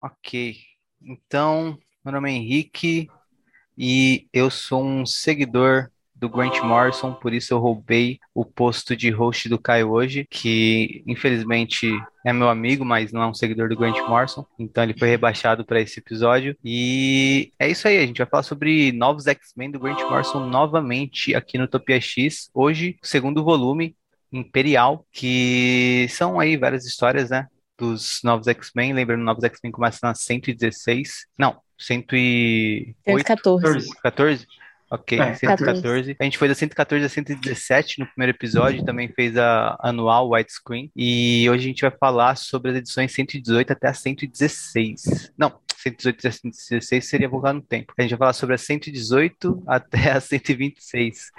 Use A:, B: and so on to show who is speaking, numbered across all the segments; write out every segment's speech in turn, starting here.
A: Ok. Então, meu nome é Henrique e eu sou um seguidor do Grant Morrison, por isso eu roubei o posto de host do Caio hoje, que infelizmente é meu amigo, mas não é um seguidor do Grant Morrison, então ele foi rebaixado para esse episódio. E é isso aí, a gente vai falar sobre novos X-Men do Grant Morrison novamente aqui no Topia X. Hoje, segundo volume, Imperial, que são aí várias histórias, né? Dos novos X-Men. Lembrando, novos X-Men começa na 116. Não, 108.
B: 114.
A: 14? Ok, é, 114. A gente foi da 114 a 117 no primeiro episódio, também fez a anual widescreen. E hoje a gente vai falar sobre as edições 118 até a 116. Não, 118 a 116 seria voltar no tempo. A gente vai falar sobre a 118 até a 126.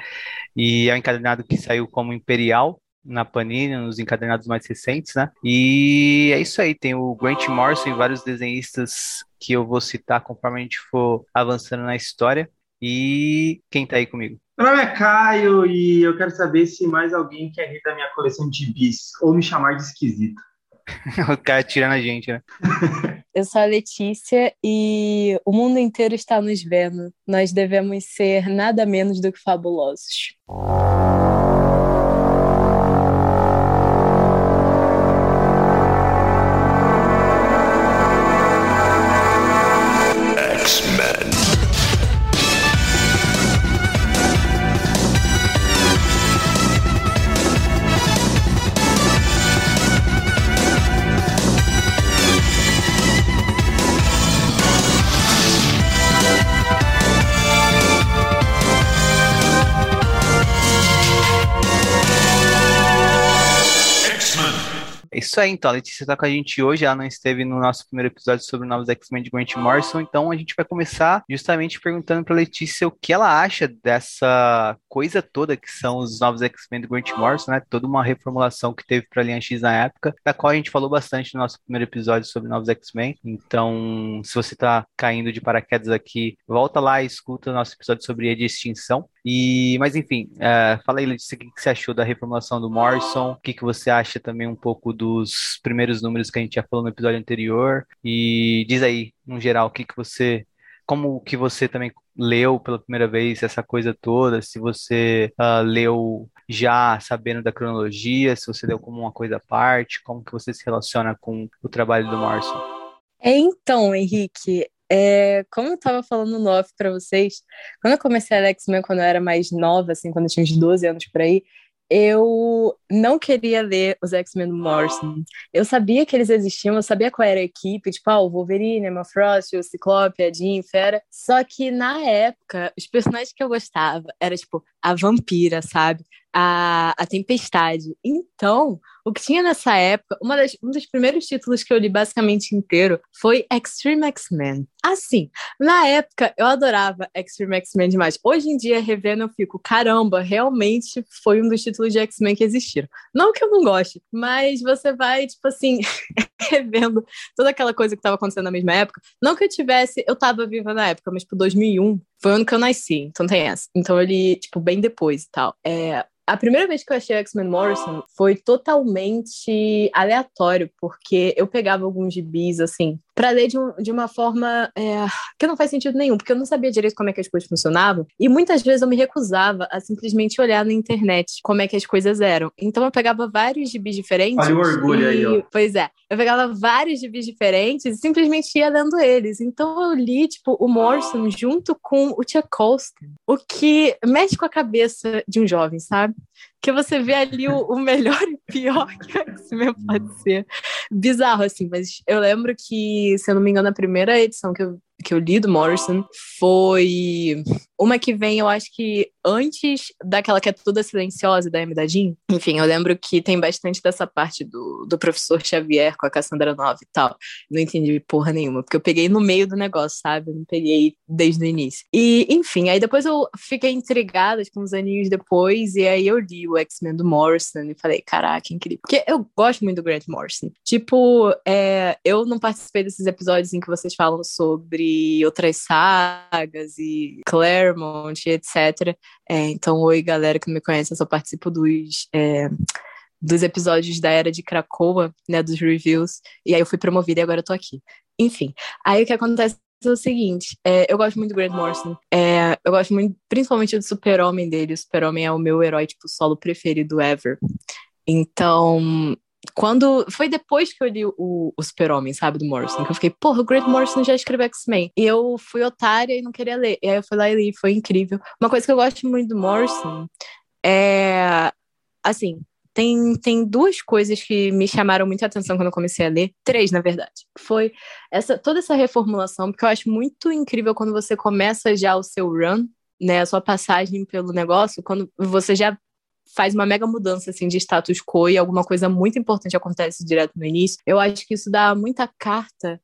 A: E é um encadernado que saiu como Imperial, na Panini, nos encadernados mais recentes, né? E é isso aí, tem o Grant Morrison e vários desenhistas que eu vou citar conforme a gente for avançando na história. E quem tá aí comigo?
C: Meu nome é Caio e eu quero saber se mais alguém quer rir da minha coleção de bis ou me chamar de esquisito.
A: o cara tirando a gente, né?
B: Eu sou a Letícia e o mundo inteiro está nos vendo. Nós devemos ser nada menos do que fabulosos.
A: Isso aí, então. A Letícia está com a gente hoje. Ela não esteve no nosso primeiro episódio sobre o novos X-Men de Grant Morrison. Então a gente vai começar justamente perguntando para Letícia o que ela acha dessa coisa toda que são os novos X-Men do Grant Morrison, né? Toda uma reformulação que teve para a linha X na época, da qual a gente falou bastante no nosso primeiro episódio sobre novos X-Men. Então, se você está caindo de paraquedas aqui, volta lá e escuta o nosso episódio sobre a extinção. E, mas enfim, uh, fala aí, Letícia, o que, que você achou da reformulação do Morrison? O que, que você acha também um pouco dos primeiros números que a gente já falou no episódio anterior? E diz aí, no geral, o que, que você. Como que você também leu pela primeira vez essa coisa toda? Se você uh, leu já sabendo da cronologia, se você leu como uma coisa à parte, como que você se relaciona com o trabalho do Morrison?
B: É, então, Henrique, é, como eu tava falando no off pra vocês, quando eu comecei a X-Men quando eu era mais nova, assim, quando eu tinha uns 12 anos por aí, eu não queria ler os X-Men do Morrison. Eu sabia que eles existiam, eu sabia qual era a equipe, tipo, ah, o Wolverine, a Frost, o Ciclope, a Jean, Fera. Só que na época, os personagens que eu gostava era tipo a vampira, sabe? A, a Tempestade. Então, o que tinha nessa época, uma das, um dos primeiros títulos que eu li basicamente inteiro foi Extreme X-Men. Assim, na época eu adorava Extreme X-Men demais. Hoje em dia, revendo, eu fico, caramba, realmente foi um dos títulos de X-Men que existiram. Não que eu não goste, mas você vai, tipo assim, revendo toda aquela coisa que estava acontecendo na mesma época. Não que eu tivesse, eu tava viva na época, mas tipo, 2001 foi o ano que eu nasci, então tem essa. Então eu li, tipo, bem depois e tal. É, a primeira vez que eu achei X-Men Morrison foi totalmente aleatório, porque eu pegava alguns gibis, assim, para ler de, um, de, uma forma é, que não faz sentido nenhum, porque eu não sabia direito como é que as coisas funcionavam, e muitas vezes eu me recusava a simplesmente olhar na internet como é que as coisas eram. Então eu pegava vários gibis diferentes.
C: Olha o orgulho
B: e,
C: aí, ó.
B: Pois é, eu pegava vários gibis diferentes e simplesmente ia lendo eles. Então eu li, tipo, o Morrison junto com o Tia Colston, o que mexe com a cabeça de um jovem, sabe? Que você vê ali o, o melhor e pior que o X-Men pode ser. Bizarro, assim, mas eu lembro que, se eu não me engano, a primeira edição que eu que eu li do Morrison foi uma que vem, eu acho que antes daquela que é toda silenciosa da da Jean. Enfim, eu lembro que tem bastante dessa parte do, do professor Xavier com a Cassandra Nova e tal. Não entendi porra nenhuma, porque eu peguei no meio do negócio, sabe? Eu não peguei desde o início. E, enfim, aí depois eu fiquei intrigada, tipo, uns aninhos depois, e aí eu li o X-Men do Morrison e falei, caraca, incrível. Porque eu gosto muito do Grant Morrison. Tipo, é, eu não participei desses episódios em que vocês falam sobre outras sagas e Claremont, etc. É, então, oi, galera que me conhece, eu só participo dos. É, dos episódios da Era de Krakoa, né, dos reviews, e aí eu fui promovida e agora eu tô aqui. enfim, aí o que acontece é o seguinte, é, eu gosto muito do Grant Morrison, é, eu gosto muito, principalmente do super-homem dele, o super-homem é o meu herói, tipo, solo preferido ever. Então, quando. Foi depois que eu li o, o Super-Homem, sabe, do Morrison, que eu fiquei, porra, o Grant Morrison já escreveu X-Men. E eu fui otária e não queria ler. E aí eu fui lá e li, foi incrível. Uma coisa que eu gosto muito do Morrison é. Assim, tem, tem duas coisas que me chamaram muita atenção quando eu comecei a ler, três, na verdade. Foi essa toda essa reformulação, porque eu acho muito incrível quando você começa já o seu run, né, a sua passagem pelo negócio, quando você já faz uma mega mudança assim de status quo e alguma coisa muito importante acontece direto no início. Eu acho que isso dá muita carta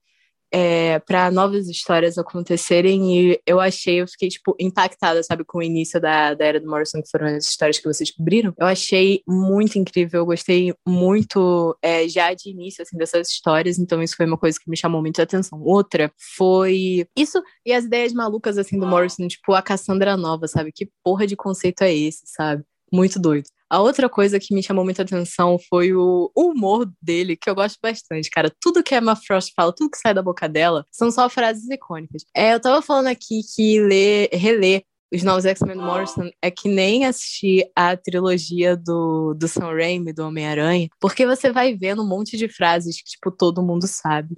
B: é, para novas histórias acontecerem e eu achei, eu fiquei, tipo, impactada, sabe, com o início da, da Era do Morrison, que foram as histórias que vocês descobriram. Eu achei muito incrível, eu gostei muito é, já de início, assim, dessas histórias, então isso foi uma coisa que me chamou muito a atenção. Outra foi isso e as ideias malucas, assim, do Morrison, tipo, a Cassandra Nova, sabe? Que porra de conceito é esse, sabe? Muito doido. A outra coisa que me chamou muita atenção foi o, humor dele, que eu gosto bastante, cara. Tudo que a Emma Frost fala, tudo que sai da boca dela, são só frases icônicas. É, eu tava falando aqui que ler, reler os novos X-Men Morrison é que nem assistir a trilogia do, do Sam Raimi, do Homem-Aranha, porque você vai vendo um monte de frases que, tipo, todo mundo sabe,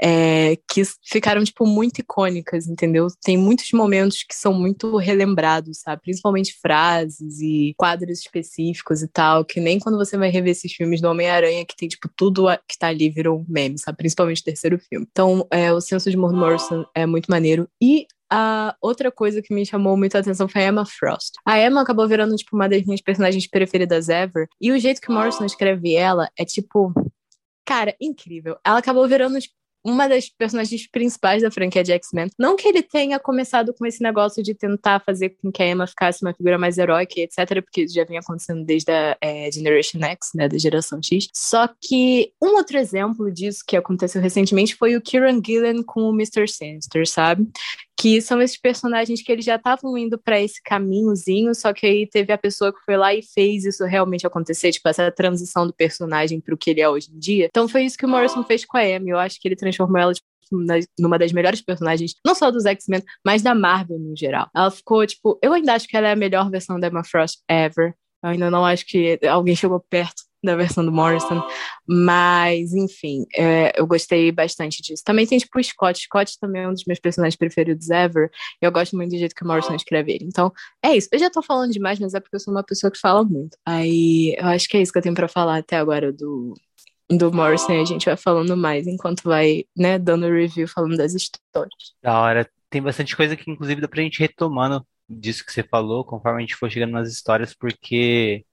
B: é, que ficaram, tipo, muito icônicas, entendeu? Tem muitos momentos que são muito relembrados, sabe? Principalmente frases e quadros específicos e tal, que nem quando você vai rever esses filmes do Homem-Aranha, que tem, tipo, tudo que tá ali virou meme, sabe? Principalmente o terceiro filme. Então, é, o senso de Morrison é muito maneiro. E a outra coisa que me chamou muita atenção foi a Emma Frost. A Emma acabou virando, tipo, uma das minhas personagens preferidas ever. E o jeito que Morrison escreve ela é, tipo, cara, incrível. Ela acabou virando, tipo, uma das personagens principais da franquia de X-Men. Não que ele tenha começado com esse negócio de tentar fazer com que a Emma ficasse uma figura mais heróica, etc., porque isso já vinha acontecendo desde a é, Generation X, né, da geração X. Só que um outro exemplo disso que aconteceu recentemente foi o Kieran Gillen com o Mr. Sinister, sabe? Que são esses personagens que eles já estavam indo para esse caminhozinho, só que aí teve a pessoa que foi lá e fez isso realmente acontecer, tipo essa transição do personagem para o que ele é hoje em dia. Então foi isso que o Morrison fez com a Amy. Eu acho que ele transformou ela tipo, numa das melhores personagens, não só dos X-Men, mas da Marvel no geral. Ela ficou, tipo, eu ainda acho que ela é a melhor versão da Emma Frost ever. Eu ainda não acho que alguém chegou perto da versão do Morrison. Mas, enfim, é, eu gostei bastante disso. Também tem, tipo, o Scott. Scott também é um dos meus personagens preferidos ever. Eu gosto muito do jeito que o Morrison escreve ele. Então, é isso. Eu já tô falando demais, mas é porque eu sou uma pessoa que fala muito. Aí, eu acho que é isso que eu tenho pra falar até agora do, do Morrison. A gente vai falando mais enquanto vai, né, dando review, falando das histórias.
A: Da hora. Tem bastante coisa que, inclusive, dá pra gente retomando disso que você falou, conforme a gente for chegando nas histórias, porque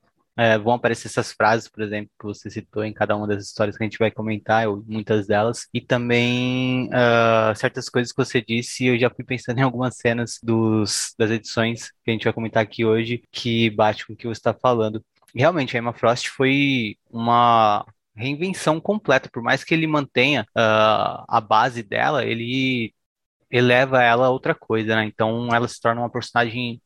A: é, vão aparecer essas frases, por exemplo, que você citou em cada uma das histórias que a gente vai comentar, ou muitas delas, e também uh, certas coisas que você disse, eu já fui pensando em algumas cenas dos, das edições que a gente vai comentar aqui hoje, que bate com o que você está falando. Realmente, a Emma Frost foi uma reinvenção completa, por mais que ele mantenha uh, a base dela, ele eleva ela a outra coisa, né? Então ela se torna uma personagem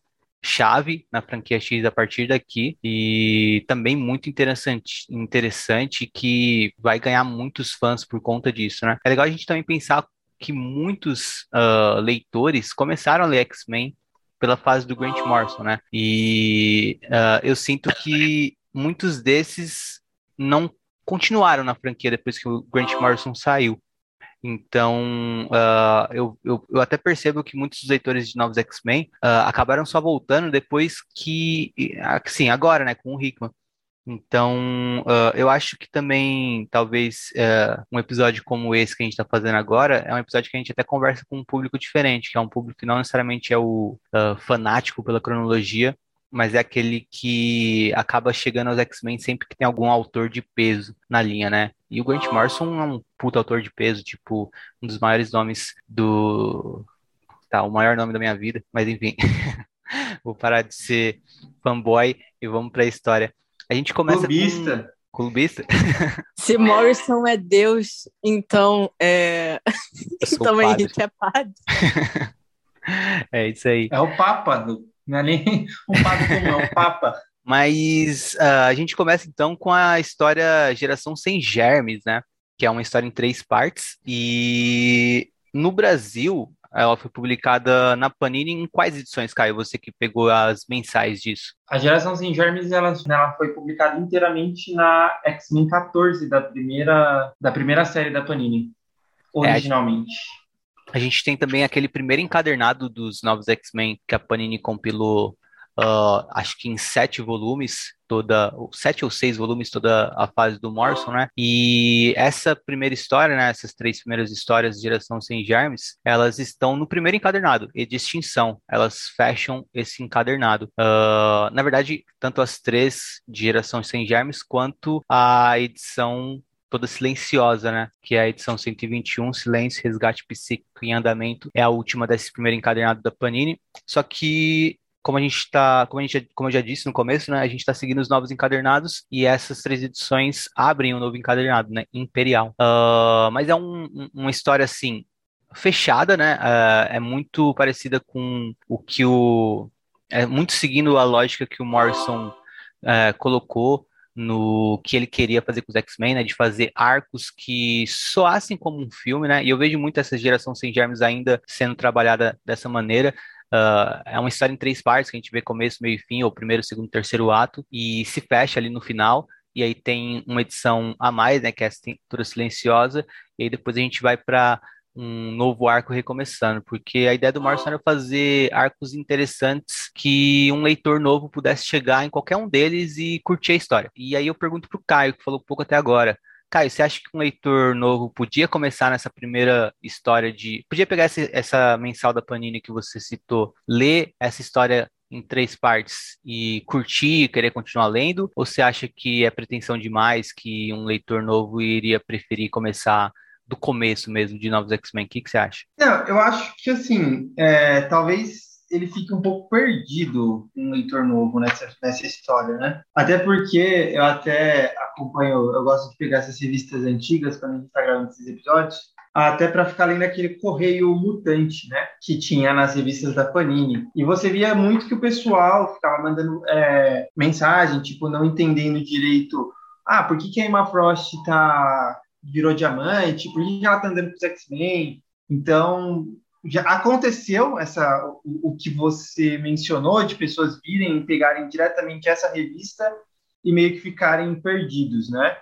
A: chave na franquia X a partir daqui e também muito interessante, interessante que vai ganhar muitos fãs por conta disso, né? É legal a gente também pensar que muitos uh, leitores começaram a ler X-Men pela fase do Grant Morrison, né? E uh, eu sinto que muitos desses não continuaram na franquia depois que o Grant Morrison saiu. Então, uh, eu, eu, eu, até percebo que muitos dos leitores de novos X-Men uh, acabaram só voltando depois que, sim, agora, né, com o Hickman. Então, uh, eu acho que também, talvez, um episódio como esse que a gente está fazendo agora é um episódio que a gente até conversa com um público diferente, que é um público que não necessariamente é o fanático pela cronologia, mas é aquele que acaba chegando aos X-Men sempre que tem algum autor de peso na linha, né? E o Grant Morrison é um puta autor de peso, tipo, um dos maiores nomes do. Tá, o maior nome da minha vida, mas enfim. Vou parar de ser fanboy e vamos pra história. A gente começa.
C: Clubista.
A: Com... Clubista?
B: Se Morrison é Deus, então é. então Henrique é padre.
A: é isso aí.
C: É o Papa, não é nem um padre comum, é um Papa.
A: Mas uh, a gente começa então com a história Geração Sem Germes, né? que é uma história em três partes. E no Brasil, ela foi publicada na Panini em quais edições, Caio? Você que pegou as mensais disso.
C: A Geração Sem Germes ela, ela foi publicada inteiramente na X-Men 14 da primeira, da primeira série da Panini, originalmente.
A: É, a gente tem também aquele primeiro encadernado dos novos X-Men que a Panini compilou uh, acho que em sete volumes, toda, sete ou seis volumes, toda a fase do Morrison, né? E essa primeira história, né? Essas três primeiras histórias Geração Sem Germes, elas estão no primeiro encadernado, e extinção. Elas fecham esse encadernado. Uh, na verdade, tanto as três de Geração Sem Germes, quanto a edição toda silenciosa, né? Que é a edição 121, Silêncio, Resgate Psíquico em Andamento, é a última desse primeiro encadernado da Panini. Só que como a gente está, como a gente, como eu já disse no começo, né, a gente está seguindo os novos encadernados e essas três edições abrem um novo encadernado, né, Imperial. Uh, mas é um, uma história assim fechada, né? Uh, é muito parecida com o que o é muito seguindo a lógica que o Morrison uh, colocou no que ele queria fazer com os X-Men, né, de fazer arcos que soassem como um filme, né, e eu vejo muito essa geração sem germes ainda sendo trabalhada dessa maneira, Uh, é uma história em três partes, que a gente vê começo, meio e fim, ou primeiro, segundo, terceiro ato, e se fecha ali no final, e aí tem uma edição a mais, né, que é a Cintura Silenciosa, e aí depois a gente vai para um novo arco recomeçando, porque a ideia do Morrison era fazer arcos interessantes que um leitor novo pudesse chegar em qualquer um deles e curtir a história. E aí eu pergunto pro Caio, que falou pouco até agora, Caio, você acha que um leitor novo podia começar nessa primeira história de. Podia pegar essa, essa mensal da Panini que você citou, ler essa história em três partes e curtir e querer continuar lendo? Ou você acha que é pretensão demais que um leitor novo iria preferir começar do começo mesmo de Novos X-Men? O que, que você acha?
C: Não, eu acho que assim, é, talvez ele fica um pouco perdido, um leitor novo nessa, nessa história, né? Até porque eu até acompanho, eu gosto de pegar essas revistas antigas quando a gente está gravando esses episódios, até para ficar lendo aquele correio mutante, né? Que tinha nas revistas da Panini. E você via muito que o pessoal ficava mandando é, mensagem, tipo, não entendendo direito. Ah, por que, que a Emma Frost tá, virou diamante? Por que, que ela tá andando com os X-Men? Então, já aconteceu essa o, o, que você mencionou de pessoas virem e pegarem diretamente essa revista e meio que ficarem perdidos, né?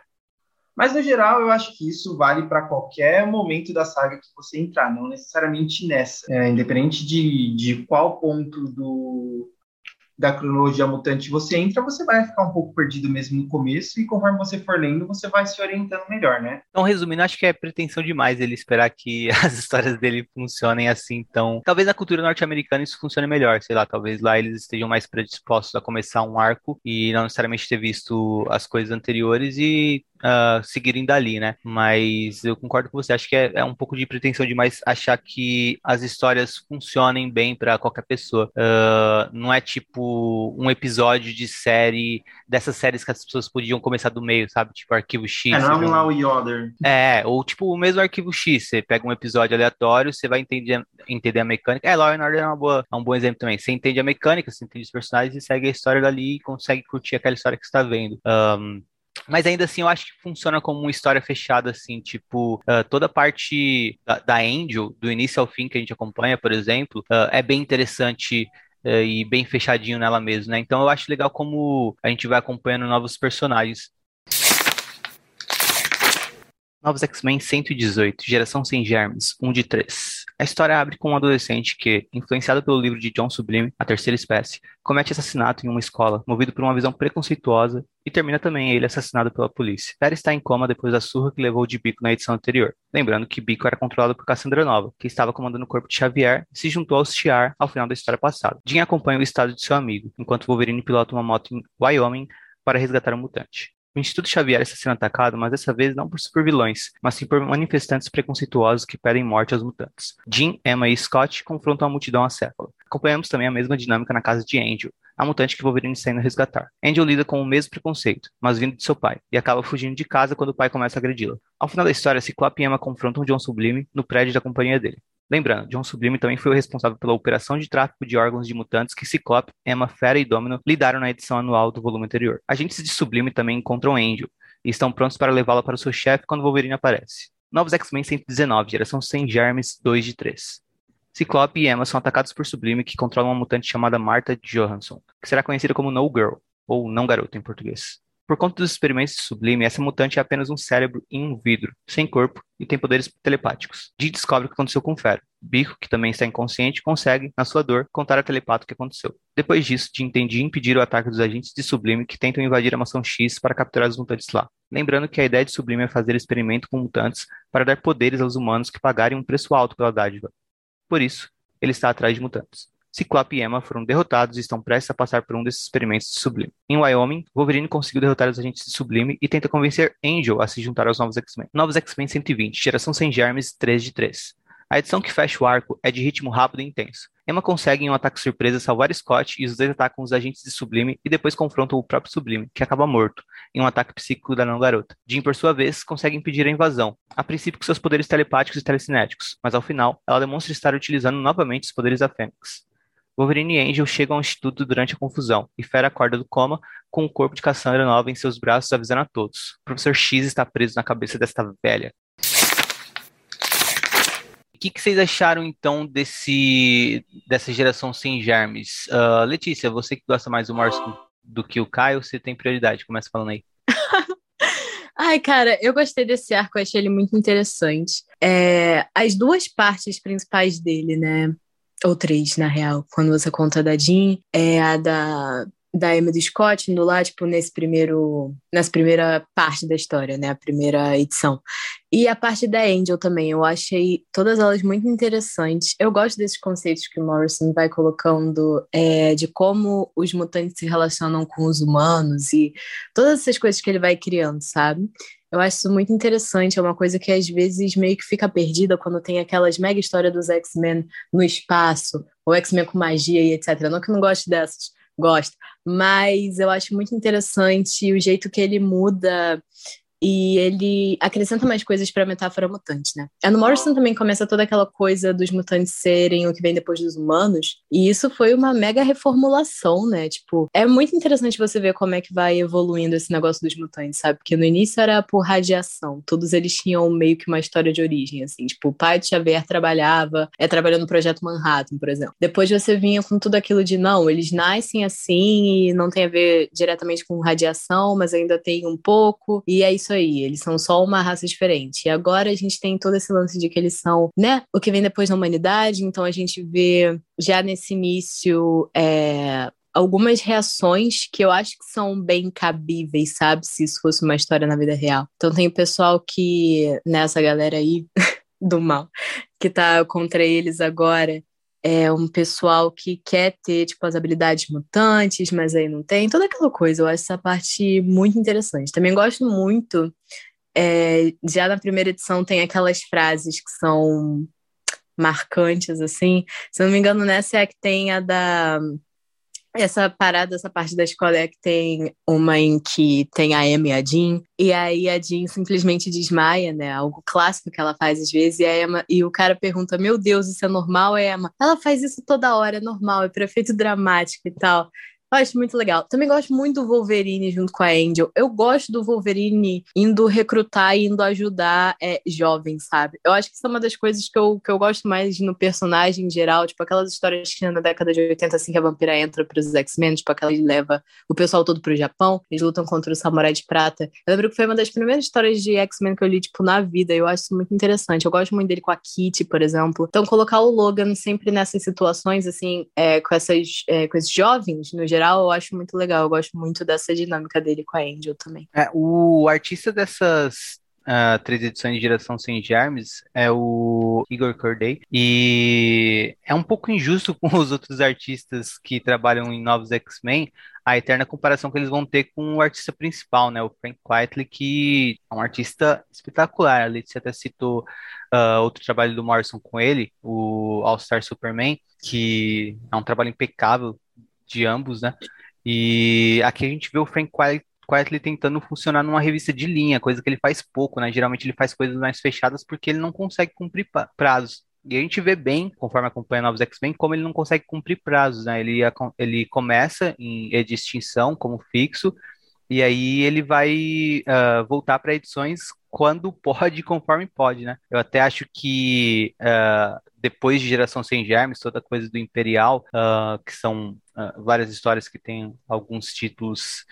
C: Mas no geral eu acho que isso vale para qualquer momento da saga que você entrar, não necessariamente nessa. É, independente de, de qual ponto do, da cronologia mutante você entra, você vai ficar um pouco perdido mesmo no começo, e conforme você for lendo, você vai se orientando melhor, né?
A: Então, resumindo, acho que é pretensão demais ele esperar que as histórias dele funcionem assim. Então, talvez na cultura norte-americana isso funcione melhor, sei lá, talvez lá eles estejam mais predispostos a começar um arco e não necessariamente ter visto as coisas anteriores e uh, seguirem dali, né? Mas eu concordo com você, acho que é, é, um pouco de pretensão demais achar que as histórias funcionem bem para qualquer pessoa. Uh, não é tipo um episódio de série, dessas séries que as pessoas podiam começar do meio, sabe? Tipo Arquivo X.
C: É, não é.
A: É, ou tipo o mesmo Arquivo X, você pega um episódio aleatório, você vai entender, entender a mecânica. É, Law and Order é, uma boa, é um bom exemplo também. Você entende a mecânica, você entende os personagens e segue a história dali e consegue curtir aquela história que você está vendo. Um, mas ainda assim, eu acho que funciona como uma história fechada, assim, tipo, uh, toda a parte da, da, Angel, do início ao fim que a gente acompanha, por exemplo, uh, é bem interessante uh, e bem fechadinho nela mesmo, né? Então eu acho legal como a gente vai acompanhando novos personagens. Novos X-Men 118, Geração Sem Germes, 1 de 3. A história abre com um adolescente que, influenciado pelo livro de John Sublime, A Terceira Espécie, comete assassinato em uma escola, movido por uma visão preconceituosa, e termina também ele assassinado pela polícia. Terry está em coma depois da surra que levou de Bico na edição anterior. Lembrando que Bico era controlado por Cassandra Nova, que estava comandando o corpo de Xavier e se juntou aos Shiar ao final da história passada. Jim acompanha o estado de seu amigo, enquanto Wolverine pilota uma moto em Wyoming para resgatar o mutante. O Instituto Xavier está sendo atacado, mas dessa vez não por supervilões, mas sim por manifestantes preconceituosos que pedem morte aos mutantes. Jim, Emma e Scott confrontam a multidão acéfala. Acompanhamos também a mesma dinâmica na casa de Angel, a mutante que Wolverine está indo resgatar. Angel lida com o mesmo preconceito, mas vindo de seu pai, e acaba fugindo de casa quando o pai começa a agredi-la. Ao final da história, Ciclope e Emma confrontam John Sublime no prédio da companhia dele. Lembrando, John Sublime também foi o responsável pela operação de tráfico de órgãos de mutantes que Ciclope, Emma, Fera e Domino lidaram na edição anual do volume anterior. Agentes de Sublime também encontram Angel, e estão prontos para levá-la para o seu chefe quando Wolverine aparece. Novos X-Men 119, geração sem germes 2 de 3. Ciclope e Emma são atacados por Sublime, que controla uma mutante chamada Martha Johansson, que será conhecida como No Girl, ou Não Garota em português. Por conta dos experimentos de Sublime, essa mutante é apenas um cérebro em um vidro, sem corpo e tem poderes telepáticos. Dee descobre o que aconteceu com Fero. Bico, que também está inconsciente, consegue, na sua dor, contar a telepato o que aconteceu. Depois disso, Jim entende impedir o ataque dos agentes de Sublime que tentam invadir a mansão X para capturar os mutantes lá. Lembrando que a ideia de Sublime é fazer experimento com mutantes para dar poderes aos humanos que pagarem um preço alto pela dádiva. Por isso, ele está atrás de mutantes. Ciclope e Emma foram derrotados e estão prestes a passar por um desses experimentos de Sublime. Em Wyoming, Wolverine conseguiu derrotar os agentes de Sublime e tenta convencer Angel a se juntar aos novos X-Men. Novos X-Men 120, geração sem germes 3 de 3. A edição que fecha o arco é de ritmo rápido e intenso. Emma consegue em um ataque surpresa salvar Scott e os dois atacam os agentes de Sublime e depois confrontam o próprio Sublime, que acaba morto, em um ataque psíquico da não garota. Jean, por sua vez, consegue impedir a invasão, a princípio com seus poderes telepáticos e telecinéticos, mas ao final, ela demonstra estar utilizando novamente os poderes da Fênix. Wolverine e Angel chegam ao instituto durante a confusão, e Fera acorda do coma com o corpo de Cassandra Nova em seus braços avisando a todos. O Professor X está preso na cabeça desta velha. O que, que vocês acharam então desse dessa geração sem germes? Uh, Letícia, você que gosta mais do Morrison do que o Caio, você tem prioridade. Começa falando aí.
B: Ai, cara, eu gostei desse arco, achei ele muito interessante. É, as duas partes principais dele, né? Ou três, na real, quando você conta da Jean, é a da, da Emma do Scott, indo lá, tipo, nesse primeiro, nessa primeira parte da história, né, a primeira edição. E a parte da Angel também, eu achei todas elas muito interessantes. Eu gosto desses conceitos que o Morrison vai colocando é, de como os mutantes se relacionam com os humanos e todas essas coisas que ele vai criando, sabe? Eu acho isso muito interessante, é uma coisa que às vezes meio que fica perdida quando tem aquelas mega histórias dos X-Men no espaço, ou X-Men com magia e etc. Não que eu não goste dessas, gosto, mas eu acho muito interessante o jeito que ele muda e ele acrescenta mais coisas para a metáfora mutante, né? A no Morrison também começa toda aquela coisa dos mutantes serem o que vem depois dos humanos, e isso foi uma mega reformulação, né? Tipo, é muito interessante você ver como é que vai evoluindo esse negócio dos mutantes, sabe? Porque no início era por radiação, todos eles tinham meio que uma história de origem, assim, tipo, o pai de Xavier trabalhava, é trabalhando no projeto Manhattan, por exemplo. Depois você vinha com tudo aquilo de não, eles nascem assim e não tem a ver diretamente com radiação, mas ainda tem um pouco, e é isso aí, eles são só uma raça diferente. E agora a gente tem todo esse lance de que eles são, né, o que vem depois da humanidade, então a gente vê já nesse início é, algumas reações que eu acho que são bem cabíveis, sabe? Se isso fosse uma história na vida real. Então tem o pessoal que, nessa galera aí do mal, que tá contra eles agora, é um pessoal que quer ter, tipo, as habilidades mutantes, mas aí não tem, toda aquela coisa. Eu acho essa parte muito interessante. Também gosto muito, é, já na primeira edição tem aquelas frases que são marcantes, assim. Se não me engano, nessa é a que tem a da essa parada, essa parte da escola é que tem uma em que tem a Emma e a Jean, e aí a Jean simplesmente desmaia, né? Algo clássico que ela faz às vezes, e a Emma, e o cara pergunta: Meu Deus, isso é normal? Emma. Ela faz isso toda hora, é normal, é prefeito dramático e tal. Eu acho muito legal. Também gosto muito do Wolverine junto com a Angel. Eu gosto do Wolverine indo recrutar e indo ajudar é, jovens, sabe? Eu acho que isso é uma das coisas que eu, que eu gosto mais no personagem em geral. Tipo, aquelas histórias que na década de 80, assim, que a vampira entra pros X-Men, tipo, aquela que leva o pessoal todo pro Japão, eles lutam contra o Samurai de Prata. Eu lembro que foi uma das primeiras histórias de X-Men que eu li, tipo, na vida. Eu acho isso muito interessante. Eu gosto muito dele com a Kitty, por exemplo. Então, colocar o Logan sempre nessas situações, assim, é, com, essas, é, com esses jovens, no geral, geral, eu acho muito legal. Eu gosto muito dessa dinâmica dele com a Angel também.
A: É, o artista dessas uh, três edições de Geração Sem Germes é o Igor Corday. E é um pouco injusto com os outros artistas que trabalham em Novos X-Men a eterna comparação que eles vão ter com o artista principal, né? O Frank Quitely, que é um artista espetacular. A Letícia até citou uh, outro trabalho do Morrison com ele, o All-Star Superman, que é um trabalho impecável de ambos, né? E aqui a gente vê o Frank Quietly tentando funcionar numa revista de linha, coisa que ele faz pouco, né? Geralmente ele faz coisas mais fechadas porque ele não consegue cumprir prazos. E a gente vê bem, conforme acompanha Novos X-Men, como ele não consegue cumprir prazos, né? Ele, ele começa em de extinção como fixo, E aí ele vai uh, voltar para edições quando pode, conforme pode, né? Eu até acho que uh, depois de Geração Sem Germes, toda coisa do Imperial, uh, que são várias histórias que têm alguns títulos,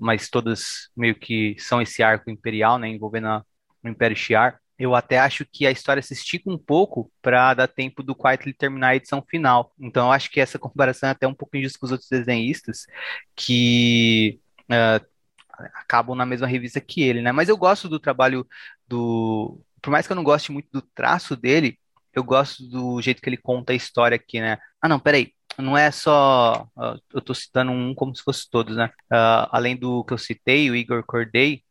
A: mas todas meio que são esse arco imperial, né? Envolvendo o Império Shi'ar eu até acho que a história se estica um pouco para dar tempo do Quietly terminar a edição final. Então, eu acho que essa comparação é até um pouco injusta com os outros desenhistas, que uh, acabam na mesma revista que ele, né? Mas eu gosto do trabalho do. Por mais que eu não goste muito do traço dele, eu gosto do jeito que ele conta a história aqui, né? Ah, não, peraí. Não é só. Eu tô citando um como se fosse todos, né? Uh, além do que eu citei, o Igor Corday,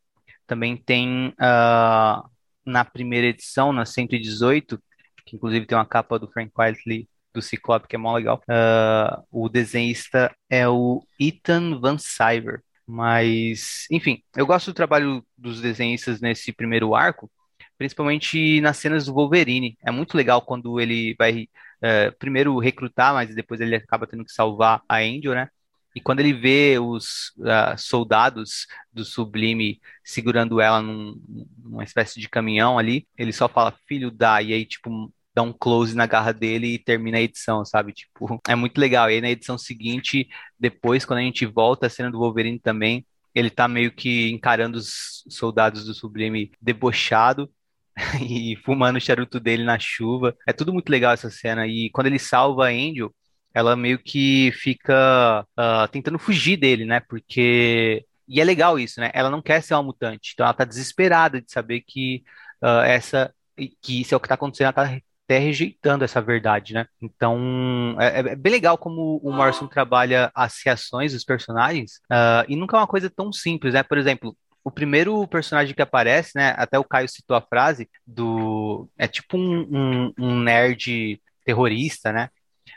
A: também tem uh, na primeira edição, na 118, que inclusive tem uma capa do Frank Whiteley do Ciclope, que é mó legal. Uh, o desenhista é o Ethan Van Syver. Mas, enfim, eu gosto do trabalho dos desenhistas nesse primeiro arco, principalmente nas cenas do Wolverine. É muito legal quando ele vai uh, primeiro recrutar, mas depois ele acaba tendo que salvar a Angel, né? E quando ele vê os uh, soldados do Sublime segurando ela num, numa espécie de caminhão ali, ele só fala, filho da, e aí, tipo, dá um close na garra dele e termina a edição, sabe? Tipo, é muito legal. E aí na edição seguinte, depois, quando a gente volta a cena do Wolverine também, ele tá meio que encarando os soldados do Sublime debochado e fumando o charuto dele na chuva. É tudo muito legal essa cena. E quando ele salva a Angel, ela meio que fica uh, tentando fugir dele, né? Porque. E é legal isso, né? Ela não quer ser uma mutante, então ela tá desesperada de saber que uh, essa. que isso é o que tá acontecendo, ela tá até rejeitando essa verdade, né? Então, é, é bem legal como o Morrison trabalha as reações dos personagens, uh, e nunca é uma coisa tão simples, né? Por exemplo, o primeiro personagem que aparece, né? Até o Caio citou a frase do. É tipo um, um, um nerd terrorista, né?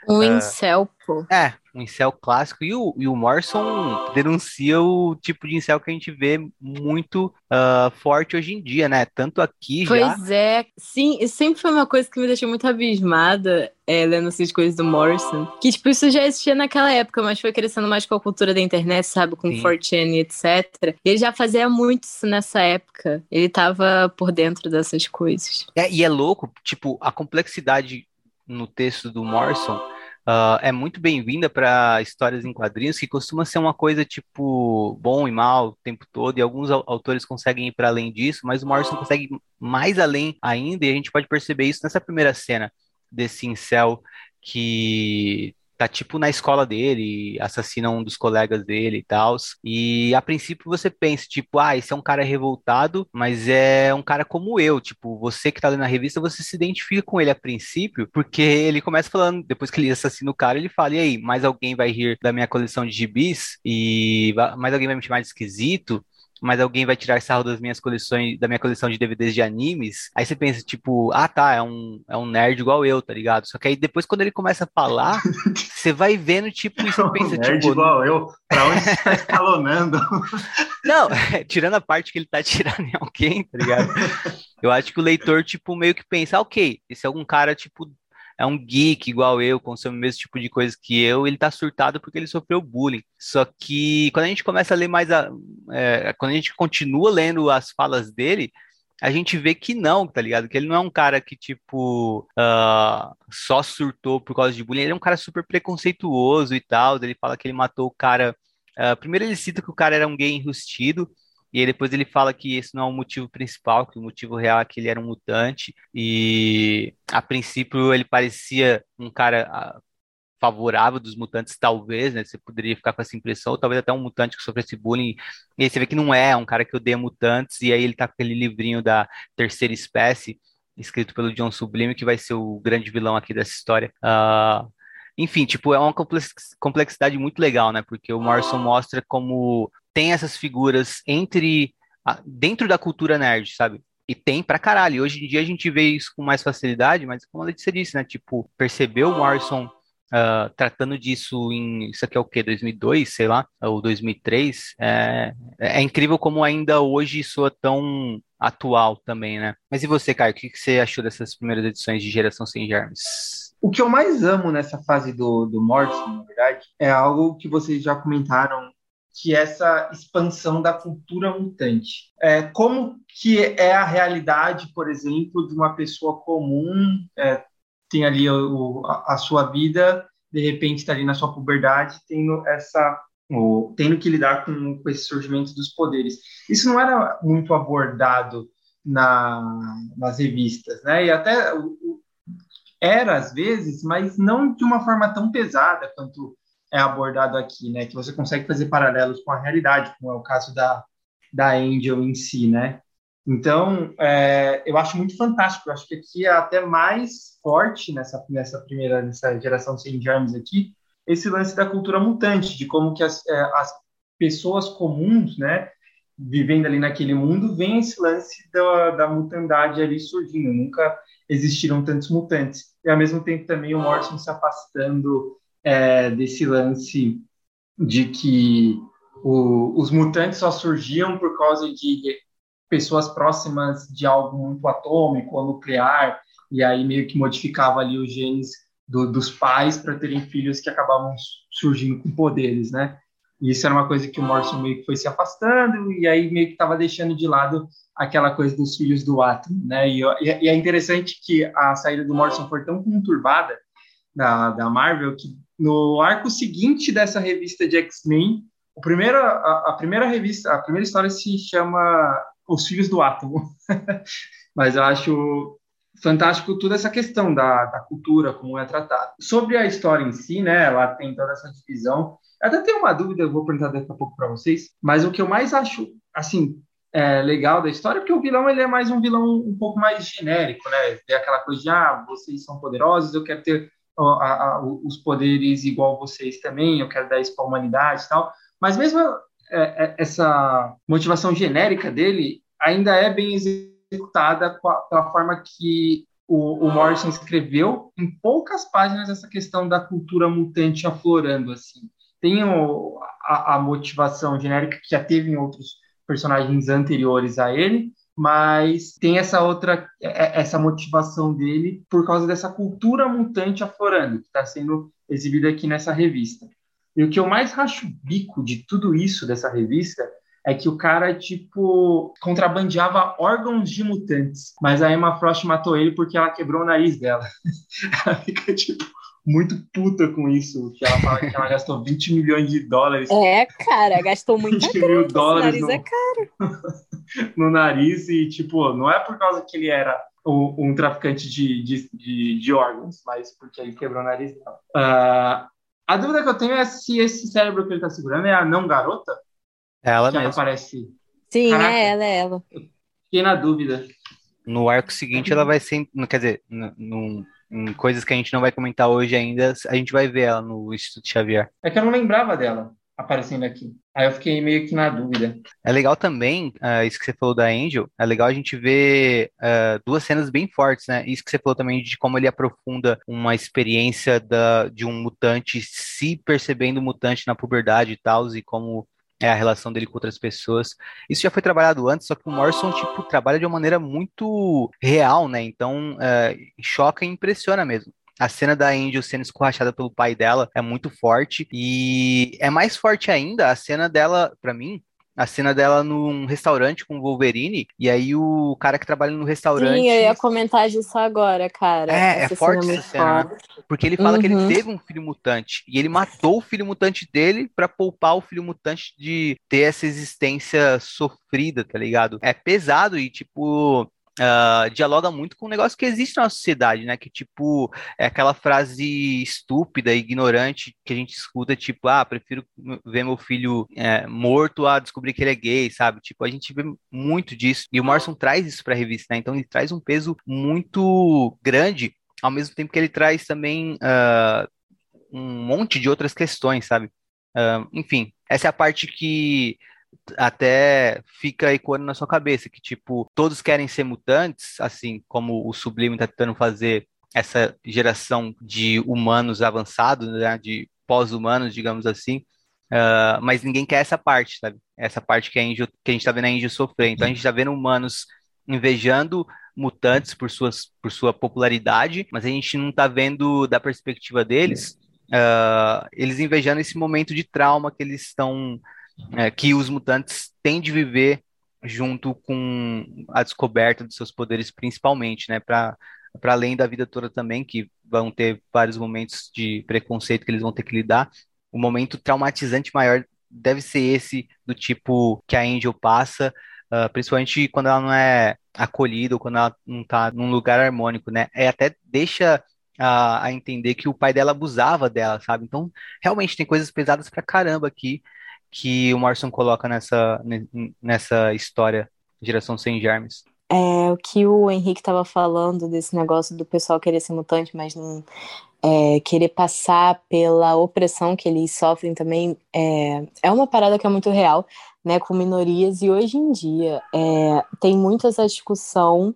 B: Um uh, incel, pô.
A: É, um incel clássico. E o, e o Morrison denuncia o tipo de incel que a gente vê muito uh, forte hoje em dia, né? Tanto aqui
B: pois
A: já.
B: Pois é. Sim, sempre foi uma coisa que me deixou muito abismada é, lendo essas coisas do Morrison. Que, tipo, isso já existia naquela época, mas foi crescendo mais com a cultura da internet, sabe? Com 4chan e etc. E ele já fazia muito isso nessa época. Ele tava por dentro dessas coisas.
A: É, e é louco, tipo, a complexidade no texto do Morrison uh, é muito bem-vinda para histórias em quadrinhos, que costuma ser uma coisa tipo bom e mal o tempo todo, e alguns autores conseguem ir para além disso, mas o Morrison consegue mais além ainda, e a gente pode perceber isso nessa primeira cena desse incel que tá tipo na escola dele, assassina um dos colegas dele e tal. E a princípio você pensa, tipo, ah, esse é um cara revoltado, mas é um cara como eu. Tipo, você que tá lendo a revista, você se identifica com ele a princípio, porque ele começa falando, depois que ele assassina o cara, ele fala, e aí, mais alguém vai rir da minha coleção de gibis? E mais alguém vai me chamar de esquisito? Mas alguém vai tirar sarro das minhas coleções, da minha coleção de DVDs de animes, aí você pensa, tipo, ah tá, é um, é um nerd igual eu, tá ligado? Só que aí depois quando ele começa a falar, você vai vendo, tipo, e você
C: é um
A: pensa,
C: nerd
A: tipo.
C: igual eu, pra onde você tá escalonando?
A: Não, tirando a parte que ele tá tirando em alguém, tá ligado? Eu acho que o leitor, tipo, meio que pensa, ah, ok, esse é algum cara, tipo, é um geek igual eu, consome o mesmo tipo de coisa que eu, ele tá surtado porque ele sofreu bullying. Só que quando a gente começa a ler mais a. É, quando a gente continua lendo as falas dele, a gente vê que não, tá ligado? Que ele não é um cara que, tipo, uh, só surtou por causa de bullying, ele é um cara super preconceituoso e tal. Ele fala que ele matou o cara. Uh, primeiro ele cita que o cara era um gay enrustido, e aí depois ele fala que esse não é o motivo principal, que o motivo real é que ele era um mutante. E a princípio ele parecia um cara ah, favorável dos mutantes, talvez, né? Você poderia ficar com essa impressão, ou talvez até um mutante que sofresse bullying. E aí você vê que não é, é um cara que odeia mutantes, e aí ele tá com aquele livrinho da terceira espécie, escrito pelo John Sublime, que vai ser o grande vilão aqui dessa história. Uh, enfim, tipo, é uma complexidade muito legal, né? Porque o Morrison mostra como tem essas figuras entre dentro da cultura nerd, sabe? E tem pra caralho. Hoje em dia a gente vê isso com mais facilidade, mas como a Letícia disse, né? Tipo, percebeu o Morrison uh, tratando disso em. Isso aqui é o quê? 2002, sei lá, ou 2003. É, é incrível como ainda hoje soa tão atual também, né? Mas e você, Caio? O que você achou dessas primeiras edições de Geração Sem Germes?
C: O que eu mais amo nessa fase do, do Morrison, na verdade, é algo que vocês já comentaram que essa expansão da cultura mutante. É, como que é a realidade, por exemplo, de uma pessoa comum, é, tem ali o, a, a, sua vida, de repente está ali na sua puberdade, tendo essa o, tendo que lidar com, com esse surgimento dos poderes. Isso não era muito abordado na, nas revistas, né? E até era às vezes, mas não de uma forma tão pesada quanto é abordado aqui, né? Que você consegue fazer paralelos com a realidade, como é o caso da, da Angel em si, né? Então, é, eu acho muito fantástico. Eu acho que aqui é até mais forte nessa, nessa primeira nessa geração sem germes aqui, esse lance da cultura mutante, de como que as, é, as pessoas comuns, né, vivendo ali naquele mundo, vem esse lance da, da mutandade ali surgindo. Nunca existiram tantos mutantes. E ao mesmo tempo também o Morrison se afastando é, desse lance de que o, os mutantes só surgiam por causa de pessoas próximas de algo muito atômico ou nuclear, e aí meio que modificava ali os genes do, dos pais para terem filhos que acabavam surgindo com poderes, né? E isso era uma coisa que o Morrison meio que foi se afastando, e aí meio que estava deixando de lado aquela coisa dos filhos do átomo, né? E, e, é interessante que a saída do Morrison foi tão conturbada da, da Marvel que no arco seguinte dessa revista de X-Men, a, a primeira revista, a primeira história se chama Os Filhos do Átomo. Mas eu acho fantástico toda essa questão da, da cultura, como é tratado. Sobre a história em si, né, ela tem toda essa divisão. Eu até tenho uma dúvida, eu vou perguntar daqui a pouco para vocês, mas o que eu mais acho, assim, é, legal da história, é porque o vilão ele é mais um vilão um pouco mais genérico, né? É aquela coisa de, ah, vocês são poderosos, eu quero ter a, a, os poderes igual vocês também, eu quero dar isso para a humanidade e tal. Mas mesmo é, é, essa motivação genérica dele ainda é bem executada pela forma que o, o, Morrison escreveu em poucas páginas essa questão da cultura mutante aflorando assim. Tem o, a, a motivação genérica que já teve em outros personagens anteriores a ele, mas tem essa outra é, é, essa motivação dele por causa dessa cultura mutante aflorando que está sendo exibida aqui nessa revista. E o que eu mais racho bico de tudo isso dessa revista é que o cara tipo contrabandeava órgãos de mutantes, mas a Emma Frost matou ele porque ela quebrou o nariz dela. ela fica tipo muito puta com isso, que ela fala que ela gastou 20 milhões de dólares.
B: É, cara, gastou muito mil dólares. nariz no, é caro.
C: no nariz e, tipo, não é por causa que ele era um, um traficante de, de, de, de, órgãos, mas porque ele quebrou o nariz dela. Uh, a dúvida que eu tenho é se esse cérebro que ele tá segurando é a não garota.
A: Ela
C: que
A: mesmo.
C: aparece.
B: Sim, é Caraca, é ela, é ela.
C: Fiquei na dúvida.
A: No arco seguinte, ela vai ser. Quer dizer, no, em coisas que a gente não vai comentar hoje ainda, a gente vai ver ela no Instituto Xavier.
C: É que eu não lembrava dela aparecendo aqui. Aí eu fiquei meio que na dúvida.
A: É legal também, uh, isso que você falou da Angel, é legal a gente ver uh, duas cenas bem fortes, né? Isso que você falou também de como ele aprofunda uma experiência da, de um mutante se percebendo mutante na puberdade e tal, e como é a relação dele com outras pessoas. Isso já foi trabalhado antes, só que o Morrison, tipo, trabalha de uma maneira muito real, né? Então, é, choca e impressiona mesmo. A cena da Angel sendo escorrachada pelo pai dela é muito forte e é mais forte ainda a cena dela, para mim, a cena dela num restaurante com o Wolverine, e aí o cara que trabalha no restaurante.
B: Sim, eu ia comentar disso agora, cara.
A: É, essa é forte essa cena. Né? Porque ele fala uhum. que ele uhum. teve um filho mutante, e ele matou o filho mutante dele para poupar o filho mutante de ter essa existência sofrida, tá ligado? É pesado e, tipo, Uh, dialoga muito com um negócio que existe na sociedade, né? Que, tipo, é aquela frase estúpida, ignorante que a gente escuta, tipo, ah, prefiro ver meu filho é, morto a descobrir que ele é gay, sabe? Tipo, a gente vê muito disso. E o Morrison traz isso pra revista, né? Então ele traz um peso muito grande, ao mesmo tempo que ele traz também uh, um monte de outras questões, sabe? Uh, enfim, essa é a parte que até fica ecoando na sua cabeça, que tipo, todos querem ser mutantes, assim como o Sublime está tentando fazer essa geração de humanos avançados, né, de pós-humanos, digamos assim, uh, mas ninguém quer essa parte, sabe? Essa parte que a, Angel, que a gente está vendo a Angel sofrer. Então a gente está vendo humanos invejando mutantes por, suas, por sua popularidade, mas a gente não está vendo da perspectiva deles, uh, eles invejando esse momento de trauma que eles estão é, que os mutantes têm de viver junto com a descoberta dos seus poderes, principalmente, né? Para além da vida toda também, que vão ter vários momentos de preconceito que eles vão ter que lidar. O momento traumatizante maior deve ser esse do tipo que a Angel passa, uh, principalmente quando ela não é acolhida ou quando ela não está num lugar harmônico, né? É até deixa a, a, entender que o pai dela abusava dela, sabe? Então, realmente tem coisas pesadas pra caramba aqui que o Morrison coloca nessa, nessa história Geração Sem Germes.
B: É, o que o Henrique estava falando desse negócio do pessoal querer ser mutante, mas não é, querer passar pela opressão que eles sofrem também é, é uma parada que é muito real, né, com minorias, e hoje em dia é, tem muito essa discussão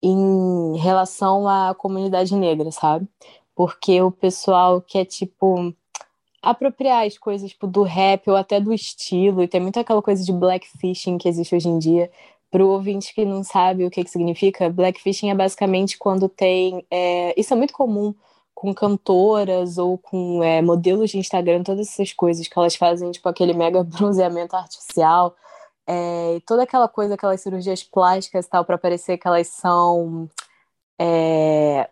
B: em relação à comunidade negra, sabe? Porque o pessoal quer, tipo, apropriar as coisas tipo, do rap ou até do estilo, e tem muito aquela coisa de blackfishing que existe hoje em dia. Para o ouvinte que não sabe o que, que significa, blackfishing é basicamente quando tem. É, isso é muito comum com cantoras ou com é, modelos de Instagram, todas essas coisas que elas fazem, tipo aquele mega bronzeamento artificial, é, toda aquela coisa, aquelas cirurgias plásticas tal, para parecer que elas são é,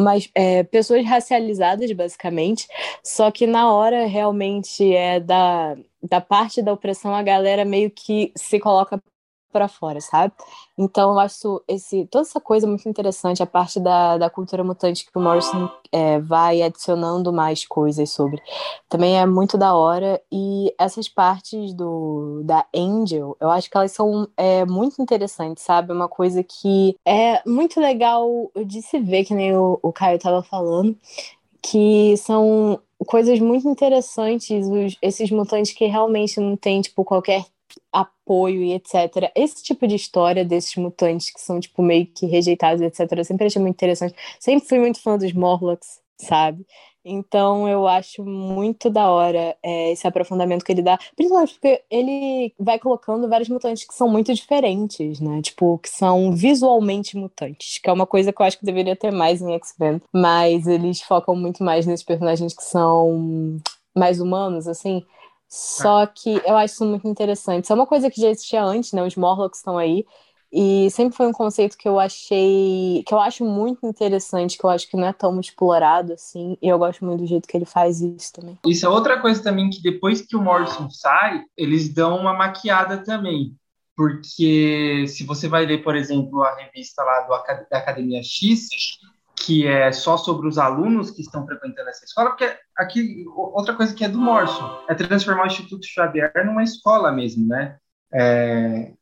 B: mas é, pessoas racializadas, basicamente, só que na hora realmente é da, da parte da opressão, a galera meio que se coloca para fora, sabe? Então eu acho esse, toda essa coisa muito interessante, a parte da, da cultura mutante que o Morrison é, vai adicionando mais coisas sobre. Também é muito da hora, e essas partes do da Angel, eu acho que elas são é, muito interessantes, sabe? Uma coisa que é muito legal de se ver, que nem o, o Caio estava falando, que são coisas muito interessantes, os, esses mutantes que realmente não tem, tipo, qualquer apoio e etc. Esse tipo de história desses mutantes que são, tipo, meio que rejeitados, etc., eu sempre achei muito interessante. Sempre fui muito fã dos Morlocks, sabe? Então eu acho muito da hora é, esse aprofundamento que ele dá, principalmente porque ele vai colocando vários mutantes que são muito diferentes, né? Tipo, que são visualmente mutantes, que é uma coisa que eu acho que deveria ter mais em X-Men, mas eles focam muito mais nesses personagens que são mais humanos, assim. Só que eu acho isso muito interessante. Isso é uma coisa que já existia antes, né? Os Morlocks estão aí. E sempre foi um conceito que eu achei. que eu acho muito interessante, que eu acho que não é tão explorado assim. E eu gosto muito do jeito que ele faz isso também.
C: Isso é outra coisa também que depois que o Morrison sai, eles dão uma maquiada também. Porque se você vai ler, por exemplo, a revista lá do, da Academia X, que é só sobre os alunos que estão frequentando essa escola, porque aqui outra coisa que é do Morrison é transformar o Instituto Xavier numa escola mesmo, né? É,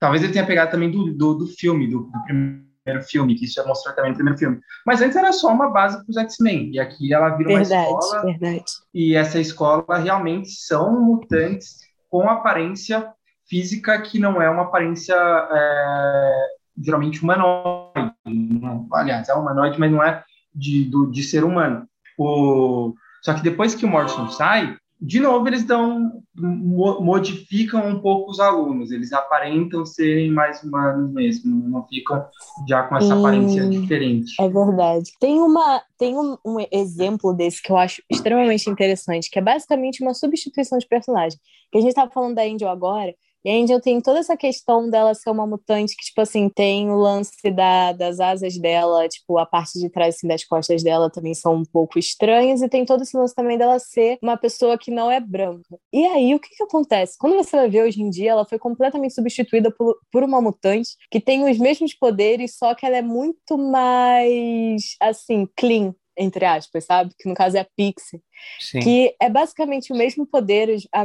C: talvez ele tenha pegado também do, do, do filme, do, do, primeiro filme, que isso já mostrou também no primeiro filme. Mas antes era só uma base para os X-Men, e aqui ela vira verdade, uma escola. Verdade. E essa escola realmente são mutantes com aparência física que não é uma aparência é, geralmente humanoide. Não, aliás, é humanoide, mas não é de, do, de ser humano. O, só que depois que o Morrison sai, de novo eles dão modificam um pouco os alunos, eles aparentam serem mais humanos mesmo, não ficam já com essa aparência diferente.
B: É verdade. Tem uma tem um, um, exemplo desse que eu acho extremamente interessante, que é basicamente uma substituição de personagem. Que a gente estava falando da Angel agora, e a Angel tem toda essa questão dela ser uma mutante que, tipo assim, tem o lance da, das asas dela, tipo, a parte de trás assim, das costas dela também são um pouco estranhas, e tem todo esse lance também dela ser uma pessoa que não é branca. E aí, o que que acontece? Quando você vai ver hoje em dia, ela foi completamente substituída por, por uma mutante que tem os mesmos poderes, só que ela é muito mais, assim, clean, entre aspas, sabe? Que no caso é a Pixie. Sim. Que é basicamente o mesmo poder, a,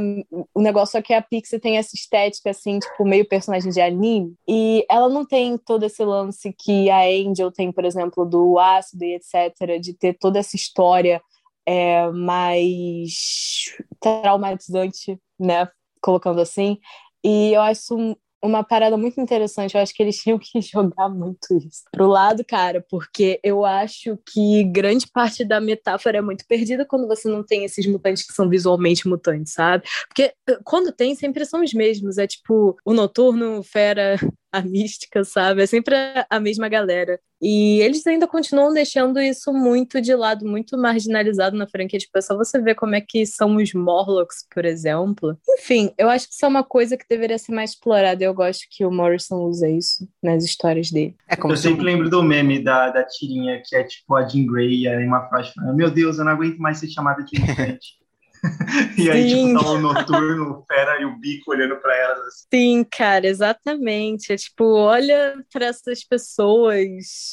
B: o negócio é que a Pixie tem essa estética, assim, tipo, meio personagem de anime. E ela não tem todo esse lance que a Angel tem, por exemplo, do ácido e etc., de ter toda essa história é, mais traumatizante, né? Colocando assim. E eu acho uma parada muito interessante. Eu acho que eles tinham que jogar muito isso pro lado, cara, porque eu acho que grande parte da metáfora é muito perdida quando você não tem esses mutantes que são visualmente mutantes, sabe? Porque eh, quando tem, sempre são os mesmos. É tipo o noturno, fera a mística, sabe? É sempre a mesma galera. E eles ainda continuam deixando isso muito de lado, muito marginalizado na franquia. Tipo, é só você ver como é que são os Morlocks, por exemplo. Enfim, eu acho que isso é uma coisa que deveria ser mais explorada. Eu gosto que o Morrison usa isso nas histórias dele.
C: É como eu sempre lembro do meme da, da tirinha, que é tipo a Jean Grey, e aí uma frase falando, meu Deus, eu não aguento mais ser chamada de inocente. e aí, Sim. tipo, tá o noturno, o fera e o bico olhando para elas. Assim.
B: Sim, cara, exatamente. É tipo, olha para essas pessoas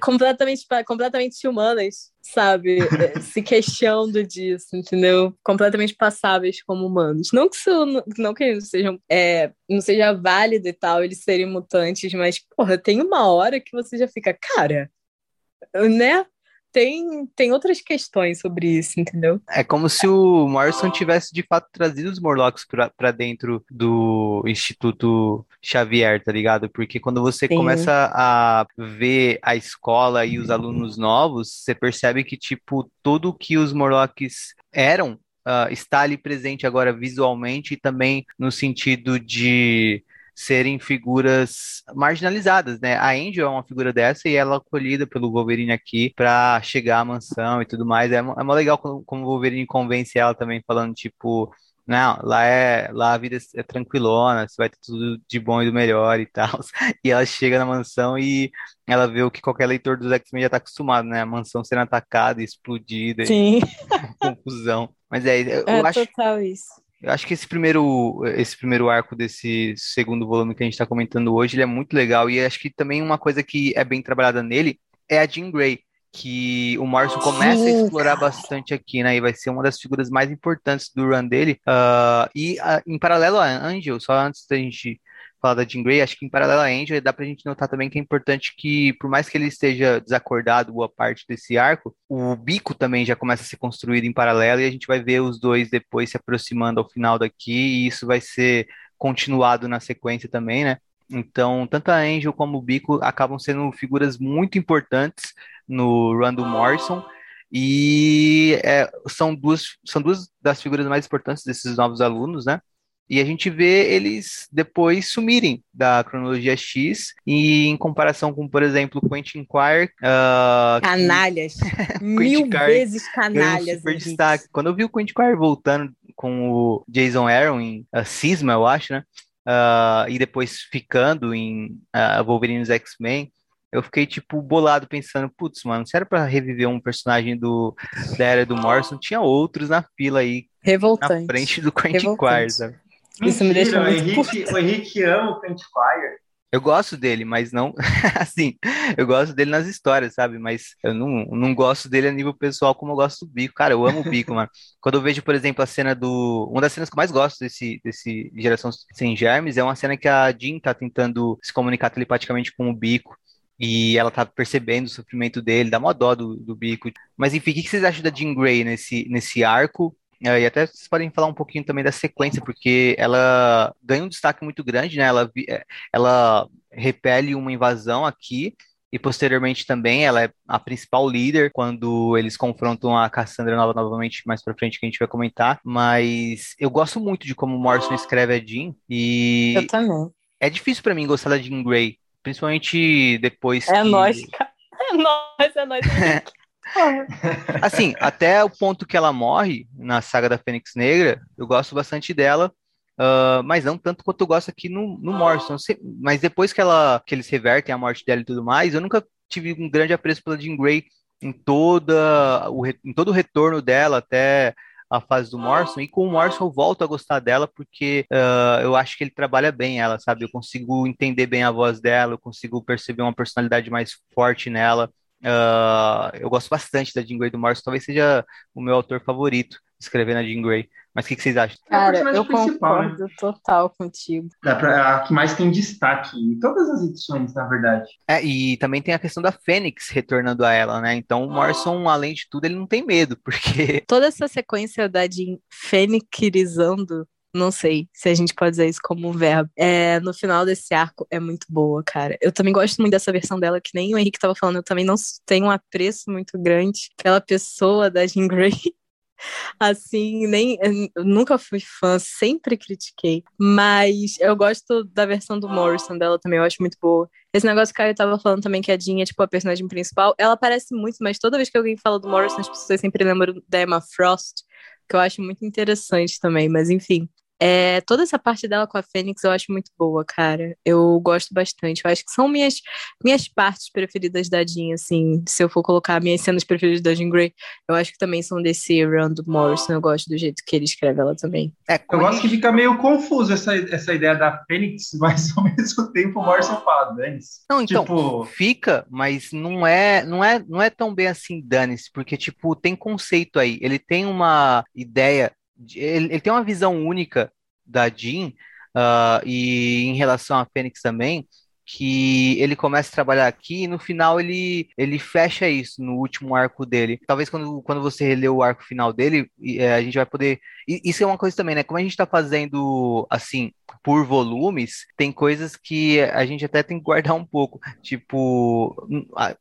B: completamente, completamente humanas, sabe? É, se queixando disso, entendeu? Completamente passáveis como humanos. Não que isso não que sejam, é, não seja válido e tal, eles serem mutantes, mas, porra, tem uma hora que você já fica, cara, né? Tem, tem outras questões sobre isso, entendeu?
A: É como se o Morrison tivesse de fato trazido os Morlocks para dentro do Instituto Xavier, tá ligado? Porque quando você Sim. começa a ver a escola e os alunos novos, você percebe que, tipo, tudo que os Morlocks eram uh, está ali presente agora visualmente e também no sentido de serem figuras marginalizadas, né? A Angel é uma figura dessa e ela é acolhida pelo Wolverine aqui para chegar à mansão e tudo mais. É, é mó legal como o Wolverine convence ela também, falando, tipo, não, lá é lá a vida é tranquilona, você vai ter tudo de bom e do melhor e tal. E ela chega na mansão e ela vê o que qualquer leitor dos X-Men já tá acostumado, né? A mansão sendo atacada, explodida,
B: Sim.
A: E... confusão. Mas é, eu
B: é
A: acho
B: total isso.
A: Eu acho que esse primeiro, esse primeiro arco desse segundo volume que a gente está comentando hoje, ele é muito legal. E acho que também uma coisa que é bem trabalhada nele é a Jean Grey, que o Morrison começa a explorar bastante aqui, né? E vai ser uma das figuras mais importantes do run dele. Uh, e uh, em paralelo a Angel, só antes da gente falar da Jean Grey, acho que em paralelo a Angel, dá pra gente notar também que é importante que, por mais que ele esteja desacordado boa parte desse arco, o bico também já começa a ser construído em paralelo e a gente vai ver os dois depois se aproximando ao final daqui e isso vai ser continuado na sequência também, né? Então, tanto a Angel como o Bico acabam sendo figuras muito importantes no do Morrison. E é, são, duas, são duas das figuras mais importantes desses novos alunos, né? E a gente vê eles depois sumirem da cronologia X, e em comparação com, por exemplo, Quentin Quire. Uh,
B: canalhas. Mil vezes canalhas.
A: super destaque. Quando eu vi o Quentin Quire voltando com o Jason Aaron em uh, Cisma, eu acho, né? Uh, e depois ficando em uh, Wolverine dos X-Men, eu fiquei, tipo, bolado pensando, putz, mano, se era pra reviver um personagem do, da era do Morrison, tinha outros na fila aí.
B: Revoltante.
A: Na frente do Quentin Quire, sabe?
B: Isso me deixa muito...
C: o Henrique, o Henrique ama o Quentin Quire.
A: Eu gosto dele, mas não assim. Eu gosto dele nas histórias, sabe? Mas eu não, não gosto dele a nível pessoal como eu gosto do Bico. Cara, eu amo o Bico, mano. Quando eu vejo, por exemplo, a cena do. Uma das cenas que eu mais gosto desse, desse Geração Sem Germes é uma cena que a Jean tá tentando se comunicar telepaticamente com o Bico. E ela tá percebendo o sofrimento dele, dá uma dó do, do bico. Mas enfim, o que vocês acham da Jean Grey nesse, nesse arco? É, e até vocês podem falar um pouquinho também da sequência, porque ela ganha um destaque muito grande, né? Ela, é, ela repele uma invasão aqui, e posteriormente também ela é a principal líder quando eles confrontam a Cassandra Nova novamente mais para frente que a gente vai comentar, mas eu gosto muito de como o Morrison escreve a Jean e
B: Eu também.
A: É difícil para mim gostar da Jean Grey, principalmente depois
B: É que... nós, cara. É nós, é nós.
A: Assim, até o ponto que ela morre na saga da Fênix Negra, eu gosto bastante dela, uh, mas não tanto quanto eu gosto aqui no, no Morrison. Mas depois que, ela, que eles revertem a morte dela e tudo mais, eu nunca tive um grande apreço pela Jean Grey em, toda o, em todo o retorno dela até a fase do Morrison, e com o Morrison eu volto a gostar dela porque uh, eu acho que ele trabalha bem ela, sabe? Eu consigo entender bem a voz dela, eu consigo perceber uma personalidade mais forte nela. Uh, eu gosto bastante da Jean Grey do Morrison, talvez seja o meu autor favorito escrevendo a Jean Grey. Mas o que, que, vocês acham?
B: Cara, é eu concordo né? total contigo.
C: É pra, a que mais tem destaque em todas as edições, na verdade.
A: É, e também tem a questão da Fênix retornando a ela, né? Então o Morrison, além de tudo, ele não tem medo, porque...
B: Toda essa sequência da Jean fênixizando não sei se a gente pode dizer isso como um verbo. É, no final desse arco é muito boa, cara. Eu também gosto muito dessa versão dela, que nem o Henrique tava falando, eu também não tenho um apreço muito grande pela pessoa da Jean Grey. assim, nem nunca fui fã, sempre critiquei, mas eu gosto da versão do Morrison dela também, eu acho muito boa. Esse negócio que a Caio tava falando também, que a Jean é tipo a personagem principal, ela aparece muito, mas toda vez que alguém fala do Morrison, as pessoas sempre lembram da Emma Frost, que eu acho muito interessante também, mas enfim. É, toda essa parte dela com a Fênix eu acho muito boa, cara. Eu gosto bastante. Eu acho que são minhas, minhas partes preferidas da Jean, assim. Se eu for colocar minhas cenas preferidas da Jean Grey, eu acho que também são desse Run do Morrison. Eu gosto do jeito que ele escreve ela também.
C: É, eu gosto que fica meio confuso essa, essa ideia da Fênix, mas ao mesmo tempo o Morrison fala, dane
A: Não, então, tipo... fica, mas não é, não, é, não é tão bem assim, dane-se, porque, tipo, tem conceito aí. Ele tem uma ideia ele, ele, tem uma visão única da Jean, uh, e em relação a Fênix também, que ele começa a trabalhar aqui e no final ele, ele fecha isso no último arco dele. Talvez quando, quando você reler o arco final dele, é, a gente vai poder. Isso é uma coisa também, né? Como a gente está fazendo assim por volumes, tem coisas que a gente até tem que guardar um pouco. Tipo,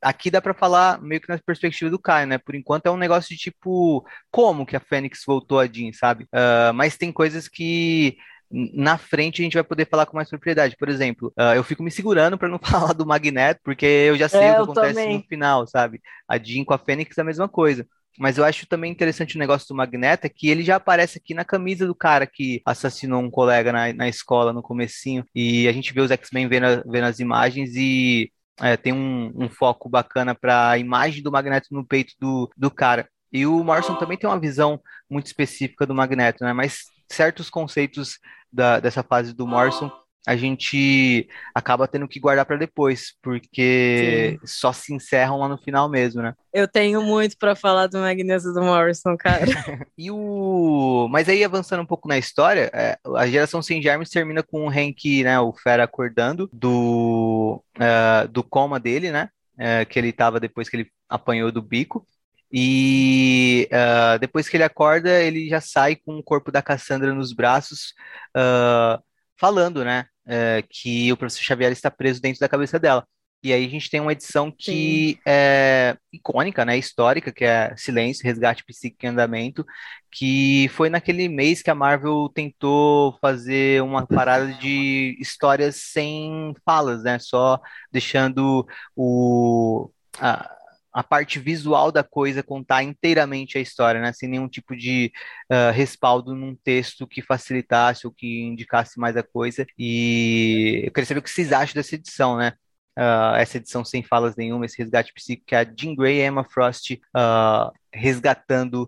A: aqui dá para falar meio que na perspectiva do Caio, né? Por enquanto é um negócio de tipo, como que a Fênix voltou a Jean, sabe? Uh, mas tem coisas que na frente a gente vai poder falar com mais propriedade. Por exemplo, uh, eu fico me segurando para não falar do Magneto, porque eu já sei é, o que acontece também. no final, sabe? A Jean com a Fênix é a mesma coisa. Mas eu acho também interessante o negócio do Magneto, é que ele já aparece aqui na camisa do cara que assassinou um colega na, na escola no comecinho. E a gente vê os X-Men vendo, vendo as imagens e é, tem um, um, foco bacana para a imagem do Magneto no peito do, do cara. E o Morrison também tem uma visão muito específica do Magneto, né? Mas certos conceitos da, dessa fase do Morrison a gente acaba tendo que guardar para depois, porque Sim. só se encerram lá no final mesmo, né?
B: Eu tenho muito para falar do Magneto do Morrison, cara.
A: e o, mas aí avançando um pouco na história, é, a geração sem germes termina com o Hank, né, o Fera acordando do uh, do coma dele, né? Uh, que ele estava depois que ele apanhou do bico. E uh, depois que ele acorda, ele já sai com o corpo da Cassandra nos braços, uh, falando, né, uh, que o professor Xavier está preso dentro da cabeça dela. E aí a gente tem uma edição que Sim. é icônica, né, histórica, que é Silêncio, Resgate Psíquico em Andamento, que foi naquele mês que a Marvel tentou fazer uma parada de histórias sem falas, né, só deixando o... A, a parte visual da coisa contar inteiramente a história, né? Sem nenhum tipo de uh, respaldo num texto que facilitasse ou que indicasse mais a coisa. E eu queria saber o que vocês acham dessa edição, né? Uh, essa edição sem falas nenhuma, esse resgate psíquico, que a Jean Grey e Emma Frost uh, resgatando,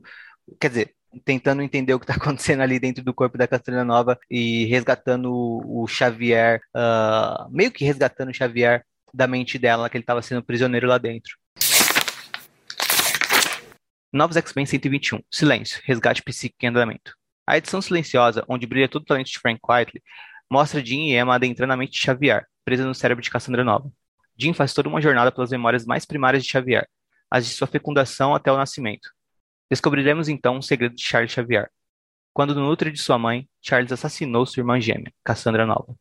A: quer dizer, tentando entender o que está acontecendo ali dentro do corpo da Catarina Nova e resgatando o, o Xavier, meio que resgatando o Xavier da mente dela, que ele estava sendo prisioneiro lá dentro. Novos X-Men 121. Silêncio. Resgate psíquico em andamento. A edição silenciosa, onde brilha todo o talento de Frank Quitely, mostra Jean e Emma adentrando a mente de Xavier, presa no cérebro de Cassandra Nova. Jean faz toda uma jornada pelas memórias mais primárias de Xavier, as de sua fecundação até o nascimento. Descobriremos então um segredo de Charles Xavier. Quando no útero de sua mãe, Charles assassinou sua irmã gêmea, Cassandra Nova.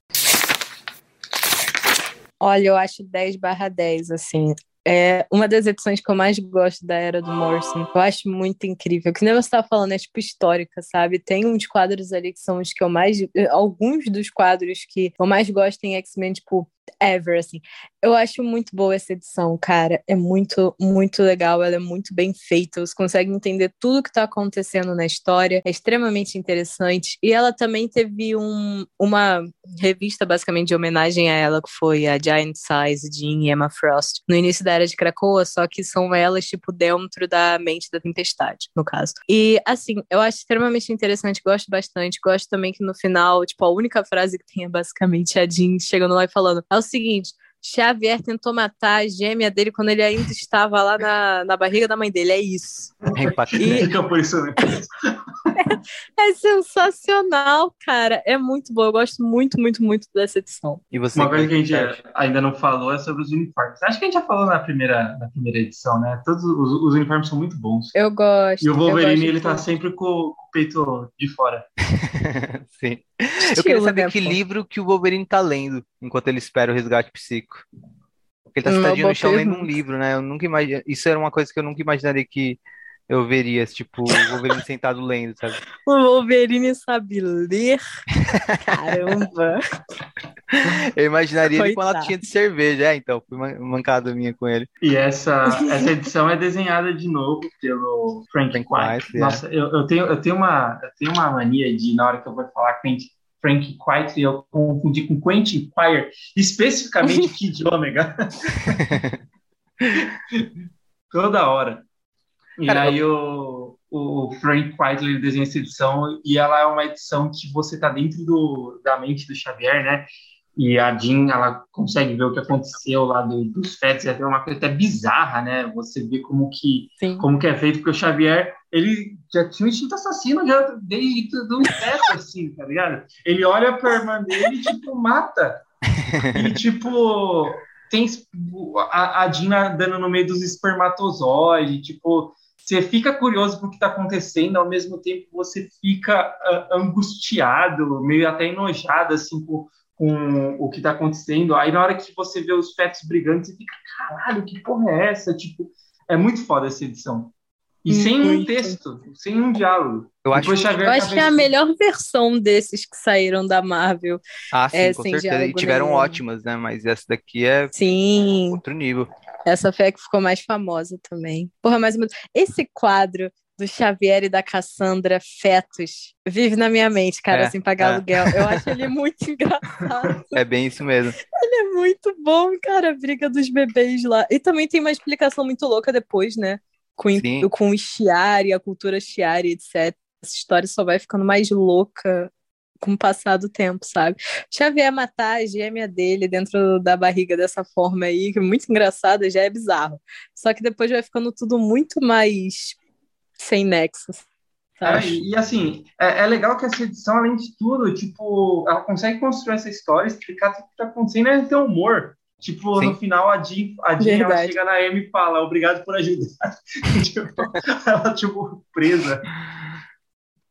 B: Olha, eu acho 10 barra 10, assim. É uma das edições que eu mais gosto da era do Morrison. Eu acho muito incrível. Que nem você estava falando, é tipo histórica, sabe? Tem uns quadros ali que são os que eu mais. Alguns dos quadros que eu mais gosto em X-Men, tipo, ever, assim. Eu acho muito boa essa edição, cara. É muito, muito legal. Ela é muito bem feita. Você consegue entender tudo que tá acontecendo na história. É extremamente interessante. E ela também teve um, uma revista, basicamente, de homenagem a ela, que foi a Giant Size de Emma Frost, no início da Era de Krakoa, só que são elas, tipo, dentro da mente da tempestade, no caso. E, assim, eu acho extremamente interessante, gosto bastante. Gosto também que no final, tipo, a única frase que tem é basicamente a Jean chegando lá e falando: é o seguinte. Xavier tentou matar a gêmea dele quando ele ainda estava lá na, na barriga da mãe dele. É isso.
C: É e... Fica por isso, né?
B: é, sensacional, cara. É muito bom. Eu gosto muito, muito, muito dessa edição.
C: E você, Uma coisa que a gente ainda não falou é sobre os uniformes. Acho que a gente já falou na primeira, na primeira edição, né? Todos os, os uniformes são muito bons.
B: Eu gosto.
C: E o Wolverine, ele tá sempre com, com o peito de fora.
A: Sim. Eu queria saber que livro que o Wolverine tá lendo enquanto ele espera o resgate psíquico. Porque ele tá sentadinho no chão lendo um livro, né? Eu nunca imagine... Isso era uma coisa que eu nunca imaginaria que eu veria, tipo, o Wolverine sentado lendo, sabe?
B: O Wolverine sabe ler. Caramba.
A: Eu imaginaria Coitado. ele com a latinha de cerveja, é, então, fui mancada minha com ele.
C: E essa, essa edição é desenhada de novo pelo Frank, Frank White. White. É. Nossa, é. eu, eu, tenho, eu, tenho uma, eu tenho uma mania de, na hora que eu vou falar Frank, Frank White, eu confundi com Quentin Quire, especificamente Kid Omega. Toda hora. E Cara, aí o, o Frank Whiteley desenha essa edição e ela é uma edição que você tá dentro do, da mente do Xavier, né? E a Jean, ela consegue ver o que aconteceu lá do, dos fetos, é uma coisa até bizarra, né? Você vê como que, como que é feito, porque o Xavier, ele já tinha um instinto assassino já desde do feto, assim, tá ligado? Ele olha pra irmã dele e, tipo, mata. E, tipo, tem a, a Jean andando no meio dos espermatozoides, tipo, você fica curioso com o que está acontecendo, ao mesmo tempo você fica uh, angustiado, meio até enojado assim com, com o que está acontecendo. Aí na hora que você vê os fetos brigando, você fica, caralho, que porra é essa? Tipo, é muito foda essa edição. E muito. sem um texto, sem um diálogo.
B: Eu acho, eu acho que é a melhor versão desses que saíram da Marvel.
A: Ah, sim, é, com certeza. E tiveram nenhum. ótimas, né? Mas essa daqui é
B: sim.
A: outro nível.
B: Essa foi a que ficou mais famosa também. Porra, mais ou Esse quadro do Xavier e da Cassandra Fetos vive na minha mente, cara, é, assim, pagar é. aluguel. Eu acho ele muito engraçado.
A: É bem isso mesmo.
B: Ele é muito bom, cara, a briga dos bebês lá. E também tem uma explicação muito louca depois, né? Com, com o Chiari, a cultura Chiari, etc. Essa história só vai ficando mais louca com o passar do tempo, sabe? Xavier matar a gêmea dele dentro da barriga dessa forma aí, que é muito engraçada, já é bizarro. Só que depois vai ficando tudo muito mais sem nexos.
C: É, e assim, é, é, legal que essa edição, além de tudo, tipo, ela consegue construir essa história, explicar tudo que tá acontecendo e ter humor. Tipo, Sim. no final a Jean, a Jean ela chega na Amy e fala, obrigado por ajudar. tipo, ela, tipo, presa.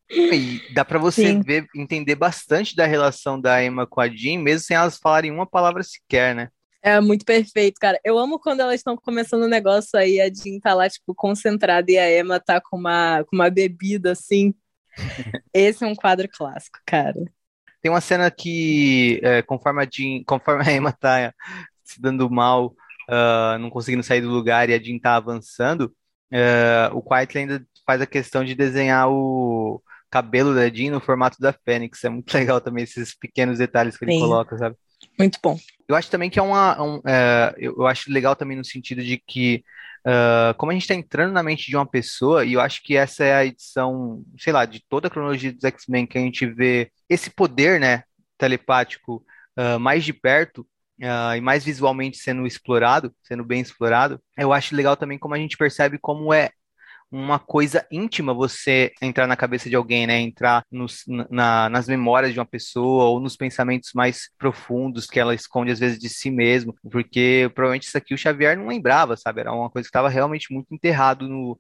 A: E dá para você ver, entender bastante da relação da Emma com a Jean, mesmo sem elas falarem uma palavra sequer, né?
B: É muito perfeito, cara. Eu amo quando elas estão começando o um negócio aí, a Jean tá lá, tipo, concentrada e a Emma tá com uma, com uma bebida, assim. Esse é um quadro clássico, cara.
A: Tem uma cena que, é, conforme, a Jean, conforme a Emma tá se dando mal, uh, não conseguindo sair do lugar e a Jean tá avançando, uh, o Quiet ainda faz a questão de desenhar o, cabelo da Jean no formato da Fênix. É muito legal também esses pequenos detalhes que ele Sim. coloca, sabe?
B: Muito bom.
A: Eu acho também que é uma. Um, é, eu, acho legal também no sentido de que, uh, como a gente está entrando na mente de uma pessoa, e eu acho que essa é a edição, sei lá, de toda a cronologia dos X-Men, que a gente vê esse poder, né, telepático uh, mais de perto. Uh, e mais visualmente sendo explorado, sendo bem explorado, eu acho legal também como a gente percebe como é uma coisa íntima você entrar na cabeça de alguém, né? Entrar nos, na, nas memórias de uma pessoa ou nos pensamentos mais profundos que ela esconde às vezes de si mesmo, porque provavelmente isso aqui o Xavier não lembrava, sabe? Era uma coisa que estava realmente muito enterrado no,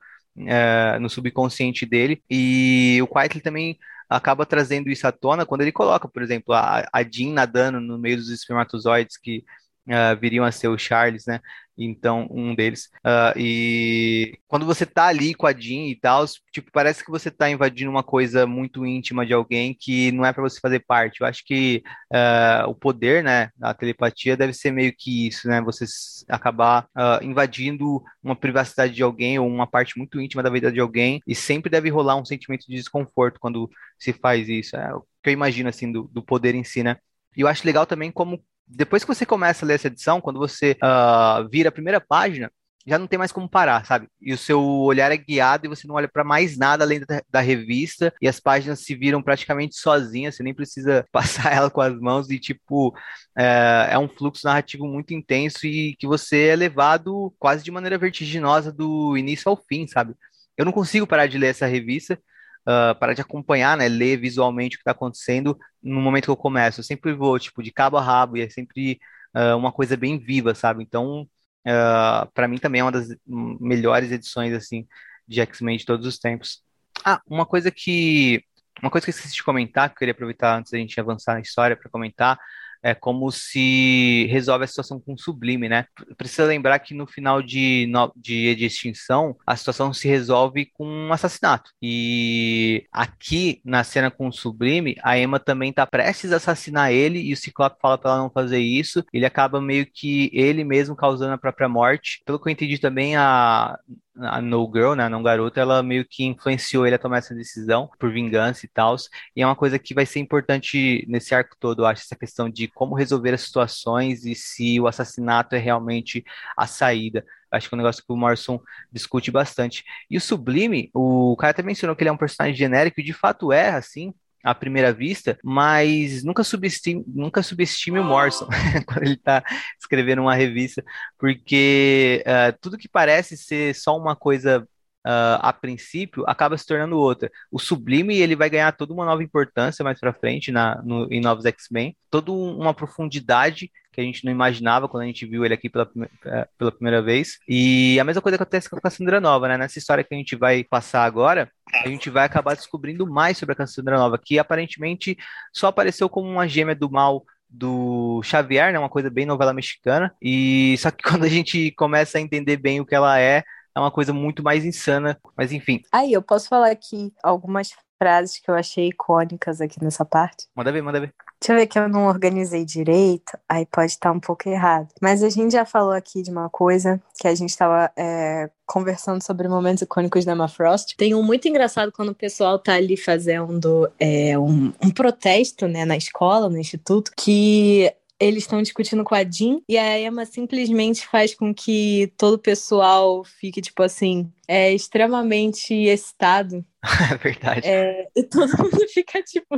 A: é, no subconsciente dele. E o Quietly também acaba trazendo isso à tona quando ele coloca, por exemplo, a, a Jean nadando no meio dos espermatozoides que uh, viriam a ser o Charles, né? Então, um deles. Uh, e quando você tá ali com a Jean e tal, tipo, parece que você tá invadindo uma coisa muito íntima de alguém que não é para você fazer parte. Eu acho que uh, o poder, né, a telepatia deve ser meio que isso, né? Você acabar uh, invadindo uma privacidade de alguém ou uma parte muito íntima da vida de alguém e sempre deve rolar um sentimento de desconforto quando se faz isso. É o que eu imagino, assim, do, do poder em si, né? E eu acho legal também como depois que você começa a ler essa edição, quando você uh, vira a primeira página, já não tem mais como parar, sabe? E o seu olhar é guiado e você não olha para mais nada além da, da, revista e as páginas se viram praticamente sozinhas, você nem precisa passar ela com as mãos e, tipo, é, é um fluxo narrativo muito intenso e que você é levado quase de maneira vertiginosa do início ao fim, sabe? Eu não consigo parar de ler essa revista, uh, parar de acompanhar, né, ler visualmente o que está acontecendo no momento que eu começo. Eu sempre vou, tipo, de cabo a rabo, e é sempre uh, uma coisa bem viva, sabe? Então, uh, ah, para mim também é uma das melhores edições, assim, de X-Men de todos os tempos. Ah, uma coisa que uma coisa que eu esqueci de comentar, que eu queria aproveitar antes da gente avançar na história para comentar, é como se resolve a situação com o Sublime, né? Precisa lembrar que no final de, de, de Extinção, a situação se resolve com um assassinato. E aqui, na cena com o Sublime, a Emma também tá prestes a assassinar ele e o Ciclope fala para ela não fazer isso. Ele acaba meio que ele mesmo causando a própria morte. Pelo que eu entendi também, a a No Girl, né, a não garota, ela meio que influenciou ele a tomar essa decisão por vingança e tal. E é uma coisa que vai ser importante nesse arco todo, eu acho, essa questão de como resolver as situações e se o assassinato é realmente a saída. Acho que é um negócio que o Morrison discute bastante. E o Sublime, o cara até mencionou que ele é um personagem genérico, e de fato é, assim, à primeira vista, mas nunca subestime, nunca subestime o Morrison quando ele está escrevendo uma revista, porque uh, tudo que parece ser só uma coisa Uh, a princípio, acaba se tornando outra. O Sublime ele vai ganhar toda uma nova importância mais para frente na, no, em Novos X-Men, toda uma profundidade que a gente não imaginava quando a gente viu ele aqui pela, é, pela primeira vez. E a mesma coisa acontece com a Cassandra Nova, né? Nessa história que a gente vai passar agora, a gente vai acabar descobrindo mais sobre a Cassandra Nova, que aparentemente só apareceu como uma gêmea do mal do Xavier, né? Uma coisa bem novela mexicana. E só que quando a gente começa a entender bem o que ela é, é uma coisa muito mais insana. Mas enfim.
B: Aí, eu posso falar aqui algumas frases que eu achei icônicas aqui nessa parte.
A: Manda ver, manda ver.
B: Deixa eu ver que eu não organizei direito, aí pode estar um pouco errado. Mas a gente já falou aqui de uma coisa que a gente estava é, conversando sobre momentos icônicos da Emma Frost. Tem um muito engraçado quando o pessoal tá ali fazendo é, um, um protesto né, na escola, no instituto, que eles estão discutindo com a Jean e a Emma simplesmente faz com que todo o pessoal fique, tipo assim, é extremamente excitado.
A: Verdade.
B: É, e todo mundo fica, tipo,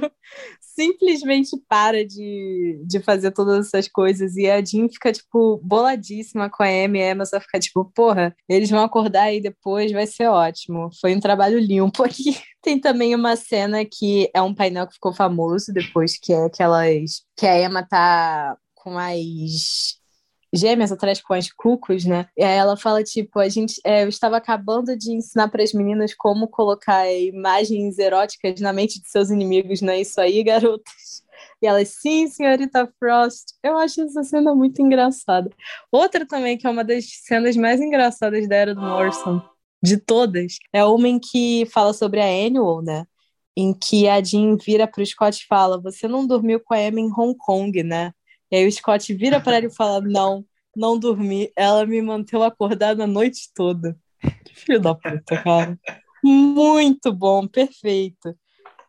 B: simplesmente para de, de fazer todas essas coisas. E a Jean fica, tipo, boladíssima com a Emma. E a Emma só fica, tipo, porra, eles vão acordar aí depois, vai ser ótimo. Foi um trabalho limpo aqui. Tem também uma cena que é um painel que ficou famoso depois, que é aquelas. que a Emma tá com as gêmeas atrás com as cucos, né? E aí ela fala, tipo, a gente é, eu estava acabando de ensinar para as meninas como colocar imagens eróticas na mente de seus inimigos, não é isso aí, garotas? E elas, sim, senhorita Frost. Eu acho essa cena muito engraçada. Outra também, que é uma das cenas mais engraçadas da Era do Morrison, de todas, é o homem que fala sobre a Annual, né? Em que a Jean vira pro Scott e fala: Você não dormiu com a Emma em Hong Kong, né? E aí o Scott vira para ele e fala: Não, não dormi. Ela me manteve acordada a noite toda. Que filho da puta, cara. Muito bom, perfeito.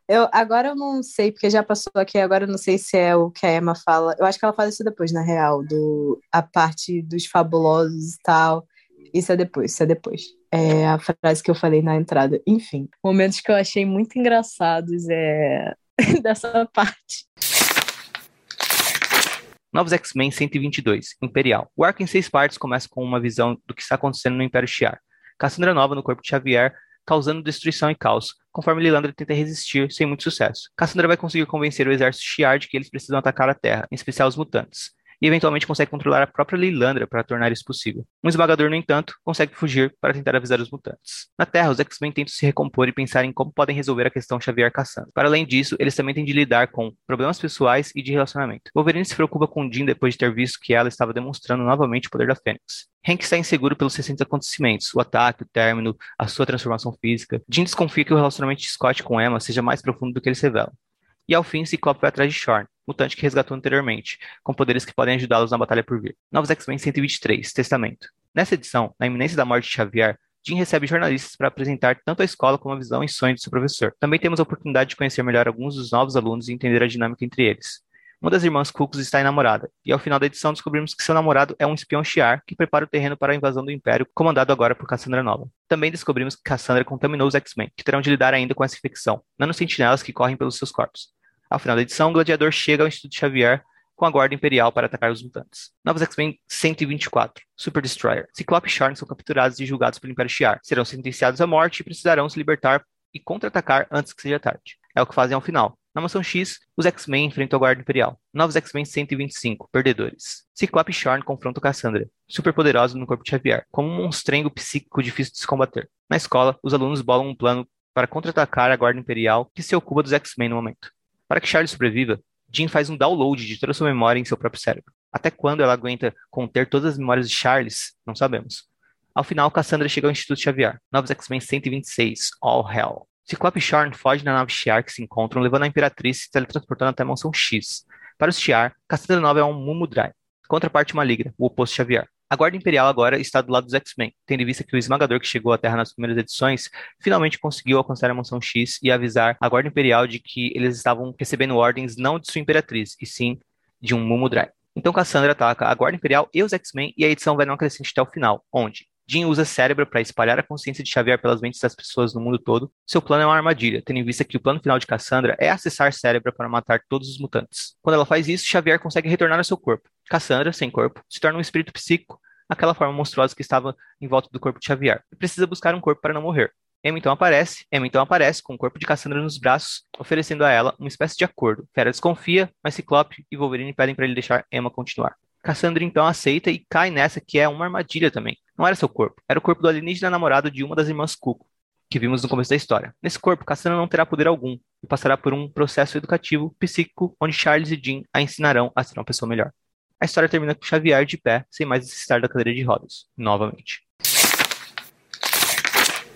B: Eu, agora eu não sei, porque já passou aqui, agora eu não sei se é o que a Emma fala. Eu acho que ela fala isso depois, na real, do, a parte dos fabulosos e tal. Isso é depois, isso é depois. É a frase que eu falei na entrada. Enfim, momentos que eu achei muito engraçados é dessa parte.
A: Novos X-Men 122, Imperial. O arco em seis partes começa com uma visão do que está acontecendo no Império Shi'ar. Cassandra Nova no corpo de Xavier, causando destruição e caos, conforme Lilandra tenta resistir sem muito sucesso. Cassandra vai conseguir convencer o exército Shi'ar de que eles precisam atacar a Terra, em especial os mutantes e eventualmente consegue controlar a própria Lilandra para tornar isso possível. Um esmagador, no entanto, consegue fugir para tentar avisar os mutantes. Na Terra, os X-Men tentam se recompor e pensar em como podem resolver a questão Xavier caçando. Para além disso, eles também têm de lidar com problemas pessoais e de relacionamento. Wolverine se preocupa com Jean depois de ter visto que ela estava demonstrando novamente o poder da Fênix. Hank está inseguro pelos recentes acontecimentos, o ataque, o término, a sua transformação física. Jean desconfia que o relacionamento de Scott com Emma seja mais profundo do que eles revelam. E ao fim, Ciclope vai atrás de Shorn, mutante que resgatou anteriormente, com poderes que podem ajudá-los na batalha por vir. Novos X-Men 123, Testamento. Nessa edição, na iminência da morte de Xavier, Jim recebe jornalistas para apresentar tanto a escola como a visão e sonho do seu professor. Também temos a oportunidade de conhecer melhor alguns dos novos alunos e entender a dinâmica entre eles. Uma das irmãs Cucos está enamorada, e ao final da edição descobrimos que seu namorado é um espião Shiar que prepara o terreno para a invasão do Império, comandado agora por Cassandra Nova. Também descobrimos que Cassandra contaminou os X-Men, que terão de lidar ainda com essa infecção, nanosentinelas que correm pelos seus corpos. Ao final da edição, o Gladiador chega ao Instituto Xavier com a Guarda Imperial para atacar os mutantes. Novos X-Men 124, Super Destroyer. Ciclope e Charm são capturados e julgados pelo Império Shi'ar. Serão sentenciados à morte e precisarão se libertar e contra-atacar antes que seja tarde. É o que fazem ao final. Na Mansão X, os X-Men enfrentam a Guarda Imperial. Novos X-Men 125, Perdedores. Ciclope e Charm confrontam Cassandra, super poderosa no corpo de Xavier, como um monstrengo psíquico difícil de se combater. Na escola, os alunos bolam um plano para contra-atacar a Guarda Imperial que se ocupa dos X-Men no momento. Para que Charlie sobreviva, Jean faz um download de toda a sua memória em seu próprio cérebro. Até quando ela aguenta conter todas as memórias de Charles, não sabemos. Ao final, Cassandra chega ao Instituto Xavier. Novos X-Men 126, All Hell. Ciclope e Shorn fogem na nave Shiar que se encontram, levando a Imperatriz se teletransportando até a mansão X. Para os Shiar, Cassandra Nova é um Mumudrai. Contraparte maligna, o oposto Xavier. A Guarda Imperial agora está do lado dos X-Men, tendo em vista que o esmagador que chegou à Terra nas primeiras edições finalmente conseguiu alcançar a Mansão X e avisar a Guarda Imperial de que eles estavam recebendo ordens não de sua Imperatriz, e sim de um Mumudrai. Então Cassandra ataca a Guarda Imperial e os X-Men e a edição vai não crescente até o final, onde Jean usa cérebro para espalhar a consciência de Xavier pelas mentes das pessoas no mundo todo. Seu plano é uma armadilha, tendo em vista que o plano final de Cassandra é acessar cérebro para matar todos os mutantes. Quando ela faz isso, Xavier consegue retornar ao seu corpo. Cassandra, sem corpo, se torna um espírito psíquico, aquela forma monstruosa que estava em volta do corpo de Xavier, e precisa buscar um corpo para não morrer. Emma então aparece, Emma então aparece com o corpo de Cassandra nos braços, oferecendo a ela uma espécie de acordo. Fera desconfia, mas Ciclope e Wolverine pedem para ele deixar Emma continuar. Cassandra então aceita e cai nessa que é uma armadilha também. Não era seu corpo, era o corpo do alienígena namorado de uma das irmãs Cuco, que vimos no começo da história. Nesse corpo, Cassandra não terá poder algum e passará por um processo educativo psíquico onde Charles e Jean a ensinarão a ser uma pessoa melhor. A história termina com Xavier de pé, sem mais necessitar da cadeira de rodas, novamente.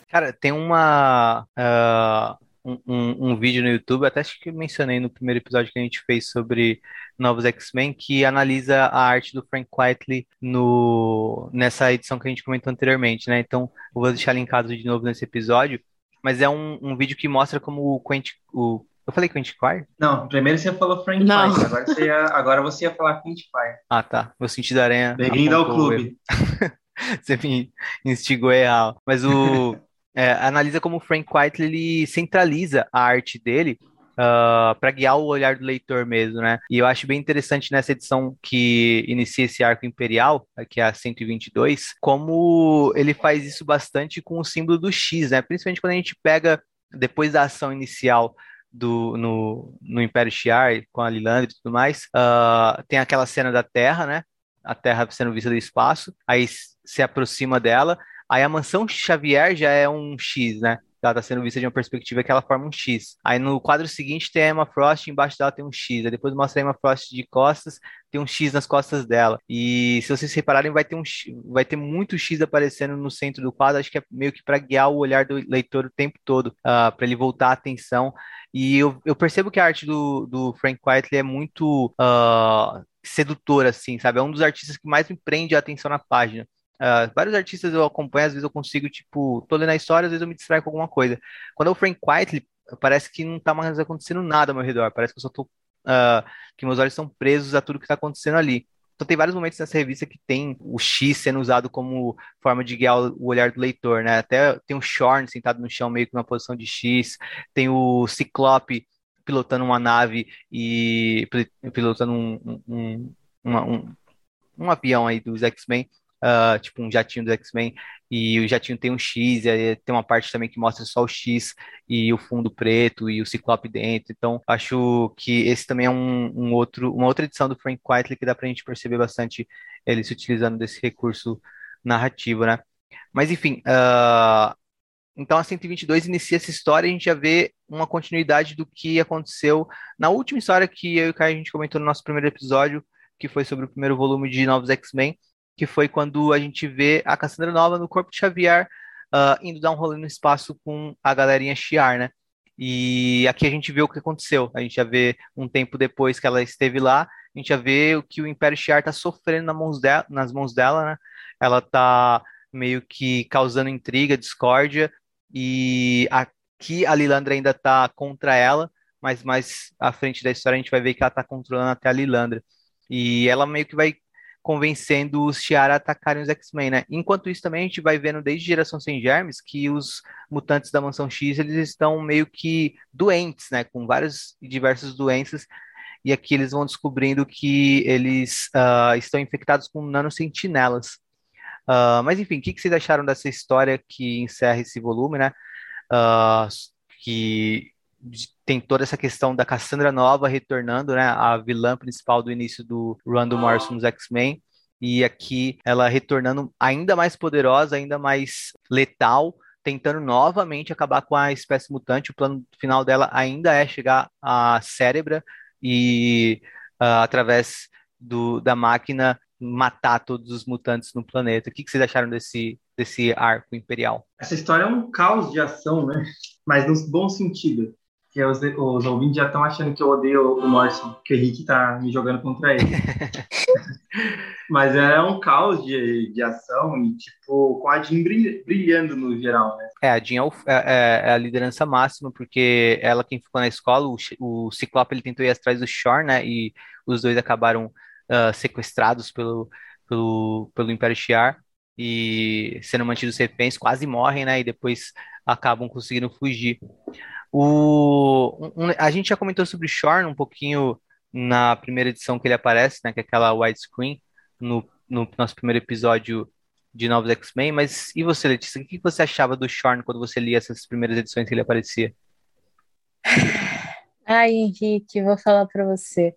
A: Cara, tem uma. Uh, um, um, um, vídeo no YouTube, até acho que mencionei no primeiro episódio que a gente fez sobre novos X-Men, que analisa a arte do Frank Quitely no, nessa edição que a gente comentou anteriormente, né? Então, vou deixar linkado de novo nesse episódio, mas é um, um vídeo que mostra como o Quentin, o eu falei Quentin Quire?
C: Não, primeiro você falou Frank Não. Fire, agora você, ia, agora você ia falar Quentin Fire.
A: Ah, tá. Meu sentido da aranha.
C: Bem-vindo ao clube.
A: você me instigou errado. Mas o, é, analisa como o Frank White ele centraliza a arte dele Uh, para guiar o olhar do leitor mesmo, né? E eu acho bem interessante nessa edição que inicia esse arco imperial, que é a 122, como ele faz isso bastante com o símbolo do X, né? Principalmente quando a gente pega depois da ação inicial do, no, no Império Shi'ar, com a Lilandre e tudo mais, uh, tem aquela cena da Terra, né? A Terra sendo vista do espaço, aí se aproxima dela, Aí a mansão Xavier já é um X, né? Ela está sendo vista de uma perspectiva que ela forma um X. Aí no quadro seguinte tem a Emma Frost, embaixo dela tem um X. Aí depois mostra a Emma Frost de costas, tem um X nas costas dela. E se vocês repararem, vai ter, um, vai ter muito X aparecendo no centro do quadro. Acho que é meio que para guiar o olhar do leitor o tempo todo, uh, ah, para ele voltar a atenção. E eu, eu, percebo que a arte do, do Frank Whiteley é muito uh, sedutora, assim, sabe? É um dos artistas que mais me prende a atenção na página. Uh, vários artistas eu acompanho, às vezes eu consigo, tipo, tô lendo a história, às vezes eu me distraio com alguma coisa. Quando é o Frank Whiteley, parece que não tá mais acontecendo nada ao meu redor, parece que eu só tô. Uh, que meus olhos estão presos a tudo que tá acontecendo ali. Então tem vários momentos nessa revista que tem o X sendo usado como forma de guiar o olhar do leitor, né? Até tem o Shorn sentado no chão, meio que numa posição de X, tem o Ciclope pilotando uma nave e pilotando um, um, um, um avião aí dos X-Men uh, tipo um jatinho do X-Men, e o jatinho tem um X, e aí tem uma parte também que mostra só o X e o fundo preto e o Ciclope dentro. Então, acho que esse também é um, um outro, uma outra edição do Frank Quitely que dá pra gente perceber bastante ele se utilizando desse recurso narrativo, né? Mas enfim, uh, então a 122 inicia essa história e a gente já vê uma continuidade do que aconteceu na última história que eu e o Caio a gente comentou no nosso primeiro episódio, que foi sobre o primeiro volume de Novos X-Men, que foi quando a gente vê a Cassandra Nova no corpo de Xavier uh, indo dar um rolê no espaço com a galerinha Shiar, né? E aqui a gente vê o que aconteceu. A gente já vê um tempo depois que ela esteve lá, a gente já vê o que o Império Shiar está sofrendo nas mãos, dela, nas mãos dela, né? Ela está meio que causando intriga, discórdia, e aqui a Lilandra ainda está contra ela, mas mais à frente da história a gente vai ver que ela está controlando até a Lilandra. E ela meio que vai convencendo os Shi'ar a atacarem os X-Men, né? Enquanto isso também a gente vai vendo desde Geração Sem Germes que os mutantes da Mansão X, eles estão meio que doentes, né? Com várias e diversas doenças, e aqui eles vão descobrindo que eles uh, estão infectados com nanosentinelas. Uh, mas enfim, o que, que vocês acharam dessa história que encerra esse volume, né? Uh, que tem toda essa questão da Cassandra Nova retornando, né, a vilã principal do início do do Morrison nos X-Men, e aqui ela retornando ainda mais poderosa, ainda mais letal, tentando novamente acabar com a espécie mutante. O plano final dela ainda é chegar à Cérebra, e uh, através do, da máquina matar todos os mutantes no planeta. O que, que vocês acharam desse, desse arco imperial?
C: Essa história é um caos de ação, né? Mas no bom sentido. Que os, os ouvintes já estão achando que eu odeio o Morrison, que o Henrique tá me jogando contra ele. Mas é um caos de, de ação e, tipo, com a Jean brilhando no geral, né?
A: É, a Jean é, é, é, a liderança máxima, porque ela quem ficou na escola, o, o Ciclope ele tentou ir atrás do Shore, né? E os dois acabaram uh, sequestrados pelo, pelo, pelo Império Shi'ar e sendo mantidos reféns, quase morrem, né? E depois acabam conseguindo fugir. O, um, a gente já comentou sobre Shorn um pouquinho na primeira edição que ele aparece, né? Que é aquela widescreen no, no nosso primeiro episódio de Novos X-Men. Mas e você, Letícia? O que você achava do Shorn quando você lia essas primeiras edições que ele aparecia?
B: Ai, Henrique, vou falar para você.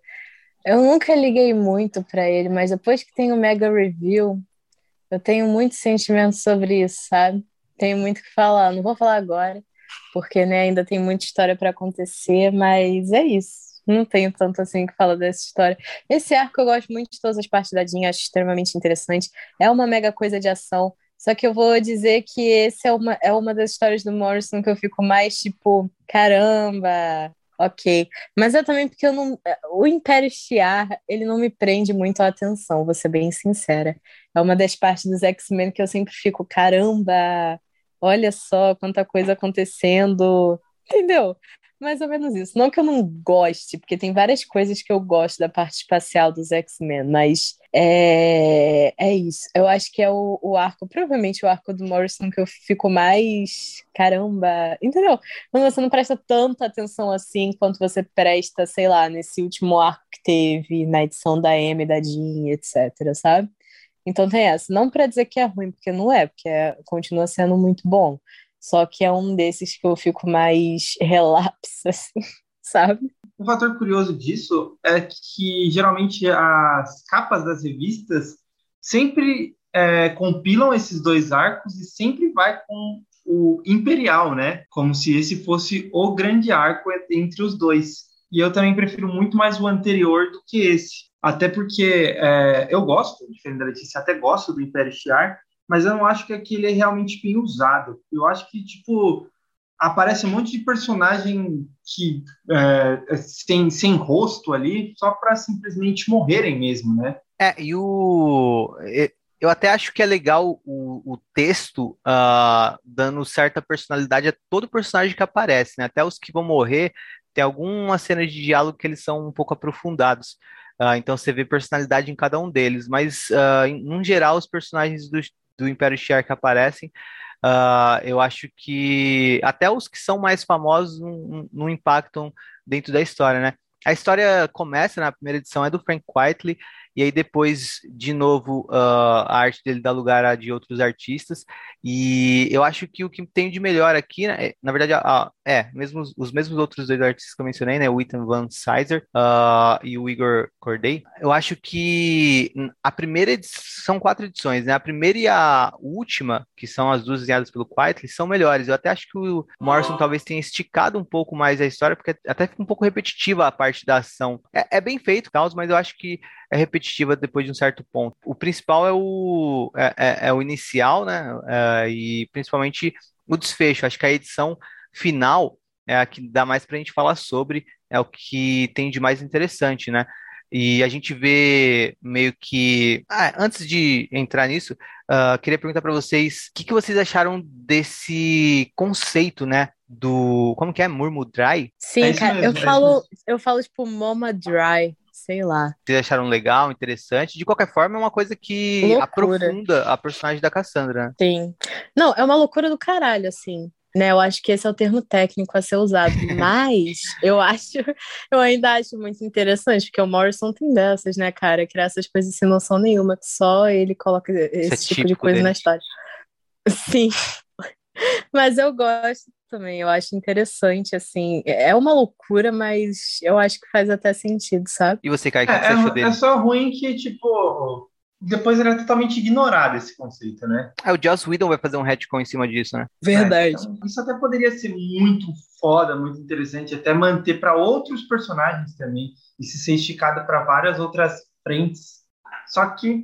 B: Eu nunca liguei muito para ele, mas depois que tem o Mega Review, eu tenho muitos sentimentos sobre isso, sabe? Tenho muito que falar. Não vou falar agora, porque né, ainda tem muita história para acontecer, mas é isso. Não tenho tanto assim que falar dessa história. Esse arco eu gosto muito de todas as partes da Jean, acho extremamente interessante. É uma mega coisa de ação. Só que eu vou dizer que esse é uma, é uma das histórias do Morrison que eu fico mais tipo, caramba, ok. Mas é também porque eu não. O Império Shiar, ele não me prende muito a atenção, vou ser bem sincera. É uma das partes dos X-Men que eu sempre fico, caramba, olha só quanta coisa acontecendo. Entendeu? mais ou menos isso. Não que eu não goste, porque tem várias coisas que eu gosto da parte espacial dos X-Men, mas é, é isso. Eu acho que é o, o arco, provavelmente o arco do Morrison que eu fico mais. Caramba! Entendeu? Quando você não presta tanta atenção assim quanto você presta, sei lá, nesse último arco que teve na edição da M, da Jean, etc., sabe? Então tem essa. Não para dizer que é ruim, porque não é, porque é, continua sendo muito bom. Só que é um desses que eu fico mais relapso, assim, sabe?
C: Um fator curioso disso é que geralmente as capas das revistas sempre é, compilam esses dois arcos e sempre vai com o Imperial, né? Como se esse fosse o grande arco entre os dois. E eu também prefiro muito mais o anterior do que esse. Até porque é, eu gosto, diferente da Letícia, até gosto do Império Shiar, mas eu não acho que aquele é realmente bem usado. Eu acho que, tipo, aparece um monte de personagem que é, sem, sem rosto ali, só para simplesmente morrerem mesmo, né?
A: É, e o. Eu até acho que é legal o, o texto uh, dando certa personalidade a todo personagem que aparece, né? Até os que vão morrer, tem algumas cenas de diálogo que eles são um pouco aprofundados. Uh, então você vê personalidade em cada um deles, mas uh, em, em geral os personagens do, do Império Shiar que aparecem, uh, eu acho que até os que são mais famosos não, não impactam dentro da história, né? A história começa na primeira edição, é do Frank Whiteley, e aí depois, de novo, a arte dele dá lugar a de outros artistas, e eu acho que o que tem de melhor aqui, né, é, na verdade, é, mesmo, os mesmos outros dois artistas que eu mencionei, né, o Ethan Van Sizer uh, e o Igor Corday, eu acho que a primeira edição, são quatro edições, né, a primeira e a última, que são as duas desenhadas pelo Quietly, são melhores, eu até acho que o Morrison talvez tenha esticado um pouco mais a história, porque até fica um pouco repetitiva a parte da ação, é, é bem feito, Carlos, mas eu acho que é repetitiva depois de um certo ponto. O principal é o, é, é, é o inicial, né? É, e principalmente o desfecho. Acho que a edição final é a que dá mais para a gente falar sobre, é o que tem de mais interessante, né? E a gente vê meio que. Ah, antes de entrar nisso, uh, queria perguntar para vocês o que, que vocês acharam desse conceito, né? Do. Como que é? Murmur Dry?
B: Sim, é cara, mesmo, eu, é falo, eu falo tipo Moma Dry sei lá.
A: Vocês acharam legal, interessante? De qualquer forma, é uma coisa que loucura. aprofunda a personagem da Cassandra. Né?
B: Sim. Não, é uma loucura do caralho, assim. Né, eu acho que esse é o termo técnico a ser usado, mas eu acho, eu ainda acho muito interessante, porque o Morrison tem dessas, né, cara, criar essas coisas sem noção nenhuma, que só ele coloca esse é tipo de coisa dele. na história. Sim, mas eu gosto também, eu acho interessante, assim. É uma loucura, mas eu acho que faz até sentido, sabe?
A: E você, Kai, o que
C: é,
A: você achou é,
C: dele? É só ruim que, tipo, depois era totalmente ignorado esse conceito, né?
A: É, o Joss Whedon vai fazer um retcon em cima disso, né?
B: Verdade. É,
C: então, isso até poderia ser muito foda, muito interessante, até manter para outros personagens também, e se ser esticado para várias outras frentes. Só que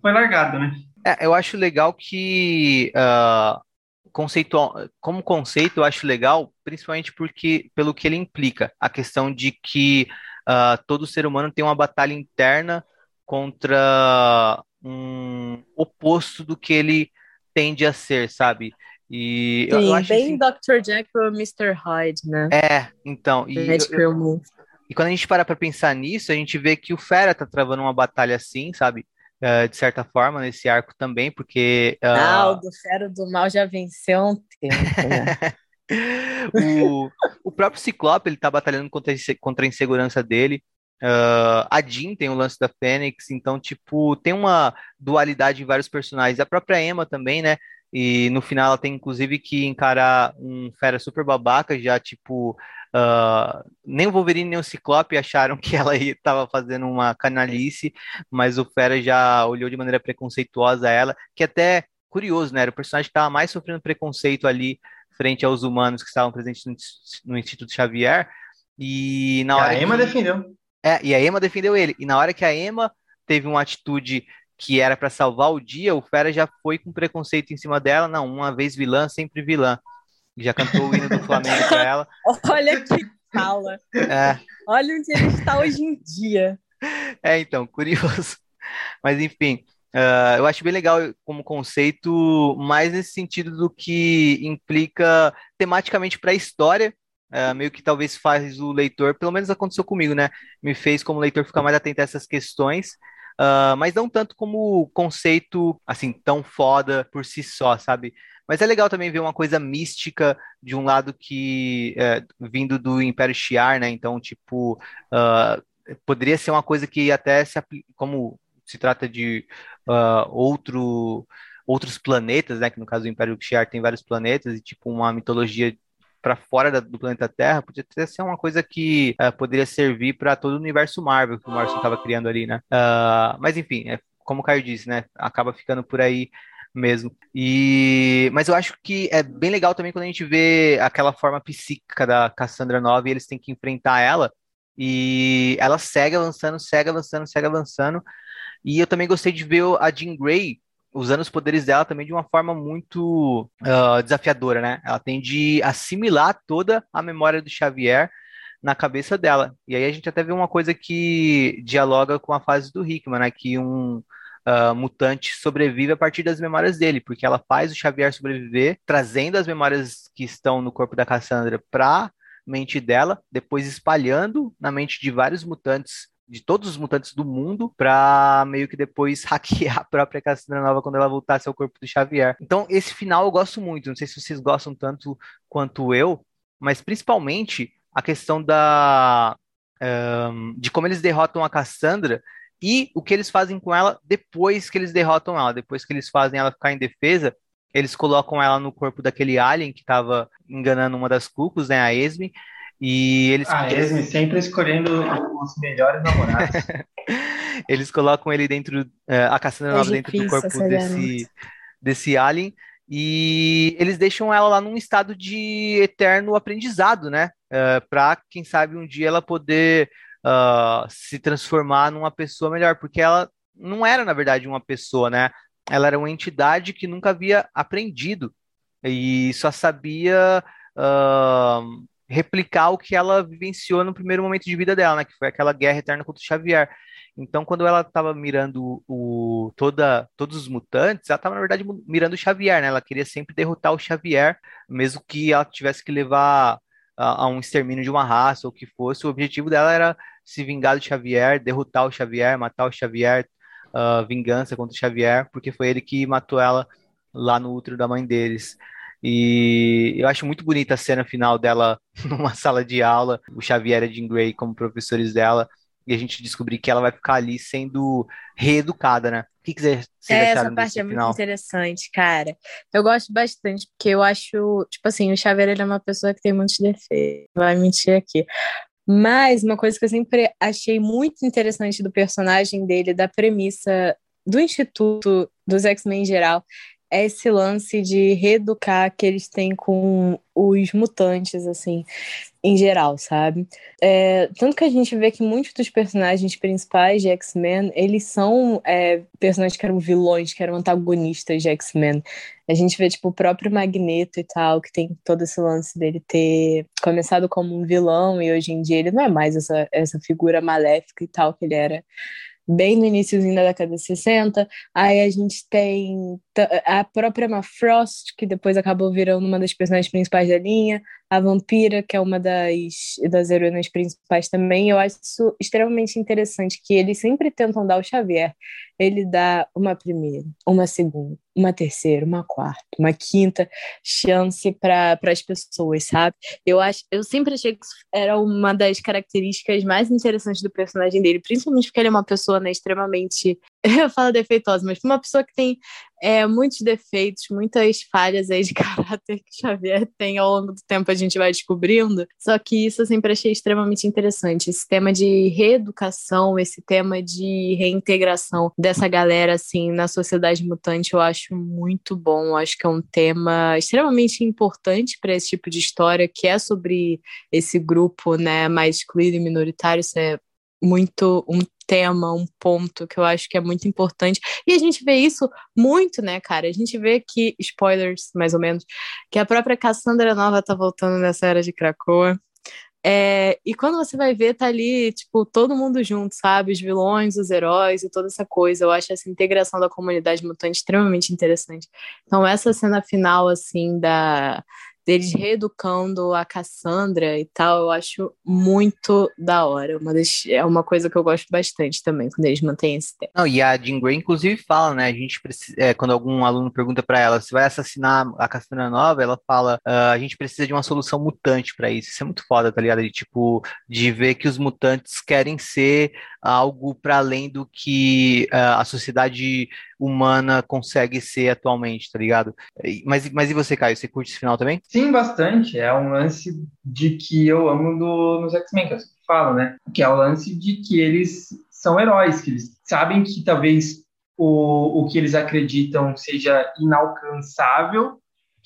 C: foi largado, né?
A: É, eu acho legal que uh, conceitual, como conceito eu acho legal, principalmente porque pelo que ele implica, a questão de que uh, todo ser humano tem uma batalha interna contra um oposto do que ele tende a ser, sabe?
B: E Sim, eu, eu acho bem assim, Dr. Jekyll e Mr. Hyde, né?
A: É, então. E, eu, e quando a gente para para pensar nisso, a gente vê que o Fera tá travando uma batalha assim, sabe? Uh, de certa forma, nesse arco também, porque.
B: Uh... Ah, o do Fera do Mal já venceu um tempo, né?
A: o, o próprio Ciclope, ele tá batalhando contra, contra a insegurança dele. Uh, a Jean tem o lance da Fênix, então, tipo, tem uma dualidade em vários personagens. A própria Emma também, né? E no final ela tem, inclusive, que encarar um fera super babaca, já, tipo, uh, nem o Wolverine nem o Ciclope acharam que ela estava fazendo uma canalice, mas o fera já olhou de maneira preconceituosa a ela, que até curioso, né? Era o personagem que estava mais sofrendo preconceito ali frente aos humanos que estavam presentes no, no Instituto Xavier. E na hora.
C: A Emma
A: que...
C: defendeu.
A: É, e a Emma defendeu ele. E na hora que a Emma teve uma atitude que era para salvar o dia, o Fera já foi com preconceito em cima dela. Não, uma vez vilã, sempre vilã. Já cantou o hino do Flamengo para ela.
B: Olha que fala. É. Olha onde ele está hoje em dia.
A: É, então, curioso. Mas enfim, uh, eu acho bem legal como conceito, mais nesse sentido do que implica tematicamente para a história Uh, meio que talvez faz o leitor, pelo menos aconteceu comigo, né? Me fez como leitor ficar mais atento a essas questões, uh, mas não tanto como conceito assim tão foda por si só, sabe? Mas é legal também ver uma coisa mística de um lado que é, vindo do Império Shi'ar, né? Então, tipo, uh, poderia ser uma coisa que até se como se trata de outro outros planetas, né? Que no caso do Império Shi'ar tem vários planetas e tipo uma mitologia para fora da, do planeta Terra, podia até ser uma coisa que uh, poderia servir para todo o universo Marvel que o Morrison estava criando ali, né? Uh, mas enfim, é, como o Caio disse, né? Acaba ficando por aí mesmo. E mas eu acho que é bem legal também quando a gente vê aquela forma psíquica da Cassandra Nova e eles têm que enfrentar ela e ela segue avançando, segue avançando, segue avançando. E eu também gostei de ver a Jean Grey usando os poderes dela também de uma forma muito uh, desafiadora, né? Ela tem de assimilar toda a memória do Xavier na cabeça dela. E aí a gente até vê uma coisa que dialoga com a fase do Hickman, né? Que um uh, mutante sobrevive a partir das memórias dele, porque ela faz o Xavier sobreviver, trazendo as memórias que estão no corpo da Cassandra para mente dela, depois espalhando na mente de vários mutantes de todos os mutantes do mundo para meio que depois hackear a própria Cassandra Nova quando ela voltasse ao corpo do Xavier. Então, esse final eu gosto muito. Não sei se vocês gostam tanto quanto eu, mas principalmente a questão da um, de como eles derrotam a Cassandra e o que eles fazem com ela depois que eles derrotam ela, depois que eles fazem ela ficar em defesa. Eles colocam ela no corpo daquele alien que estava enganando uma das Cucos, né, a Esme, e eles.
C: A Esme sempre escolhendo os melhores namorados.
A: eles colocam ele dentro, uh, a Cassandra é Nova dentro do corpo desse, desse alien. E eles deixam ela lá num estado de eterno aprendizado, né? Uh, para quem sabe um dia ela poder uh, se transformar numa pessoa melhor, porque ela não era, na verdade, uma pessoa, né? Ela era uma entidade que nunca havia aprendido e só sabia uh, replicar o que ela vivenciou no primeiro momento de vida dela, né? Que foi aquela guerra eterna contra o Xavier. Então, quando ela estava mirando o, toda, todos os mutantes, ela estava, na verdade, mirando o Xavier, né? Ela queria sempre derrotar o Xavier, mesmo que ela tivesse que levar a, a um extermínio de uma raça ou o que fosse. O objetivo dela era se vingar do Xavier, derrotar o Xavier, matar o Xavier, uh, vingança contra o Xavier, porque foi ele que matou ela lá no útero da mãe deles. E eu acho muito bonita a cena final dela numa sala de aula, o Xavier e a Jean Grey como professores dela, e a gente descobrir que ela vai ficar ali sendo reeducada, né? O que quiser
B: você é, Essa parte é final? muito interessante, cara. Eu gosto bastante, porque eu acho, tipo assim, o Xavier ele é uma pessoa que tem muitos defeitos. Vai mentir aqui. Mas uma coisa que eu sempre achei muito interessante do personagem dele, da premissa do Instituto, dos X-Men em geral, esse lance de reeducar que eles têm com os mutantes, assim, em geral, sabe? É, tanto que a gente vê que muitos dos personagens principais de X-Men, eles são é, personagens que eram vilões, que eram antagonistas de X-Men. A gente vê, tipo, o próprio Magneto e tal, que tem todo esse lance dele ter começado como um vilão e hoje em dia ele não é mais essa, essa figura maléfica e tal que ele era bem no iníciozinho da década de 60. Aí a gente tem a própria Emma Frost, que depois acabou virando uma das personagens principais da linha, a Vampira, que é uma das, das heroínas principais também. Eu acho isso extremamente interessante, que eles sempre tentam dar o Xavier. Ele dá uma primeira, uma segunda, uma terceira, uma quarta, uma quinta chance para as pessoas, sabe? Eu acho, eu sempre achei que era uma das características mais interessantes do personagem dele, principalmente porque ele é uma pessoa né, extremamente eu falo defeituosa, mas uma pessoa que tem é, muitos defeitos, muitas falhas aí de caráter que Xavier tem ao longo do tempo, a gente vai descobrindo. Só que isso eu sempre achei extremamente interessante. Esse tema de reeducação, esse tema de reintegração dessa galera, assim, na sociedade mutante, eu acho muito bom. Eu acho que é um tema extremamente importante para esse tipo de história, que é sobre esse grupo, né, mais excluído e minoritário. Isso é muito um tema, um ponto que eu acho que é muito importante. E a gente vê isso muito, né, cara? A gente vê que, spoilers, mais ou menos, que a própria Cassandra Nova tá voltando nessa era de Krakoa. É, e quando você vai ver, tá ali, tipo, todo mundo junto, sabe? Os vilões, os heróis e toda essa coisa. Eu acho essa integração da comunidade mutante extremamente interessante. Então, essa cena final, assim, da, deles reeducando a Cassandra e tal, eu acho muito da hora. Uma das, é uma coisa que eu gosto bastante também, quando eles mantêm esse tema.
A: Não, e a Jean Grey, inclusive, fala, né? A gente precisa, é, quando algum aluno pergunta para ela se vai assassinar a Cassandra Nova, ela fala: uh, a gente precisa de uma solução mutante para isso. Isso é muito foda, tá ligado? De tipo, de ver que os mutantes querem ser algo para além do que uh, a sociedade humana consegue ser atualmente, tá ligado? Mas, mas e você, Caio? Você curte esse final também?
C: Sim, bastante. É um lance de que eu amo do, nos X-Men, que eu sempre falo, né? Que é o lance de que eles são heróis, que eles sabem que talvez o, o que eles acreditam seja inalcançável,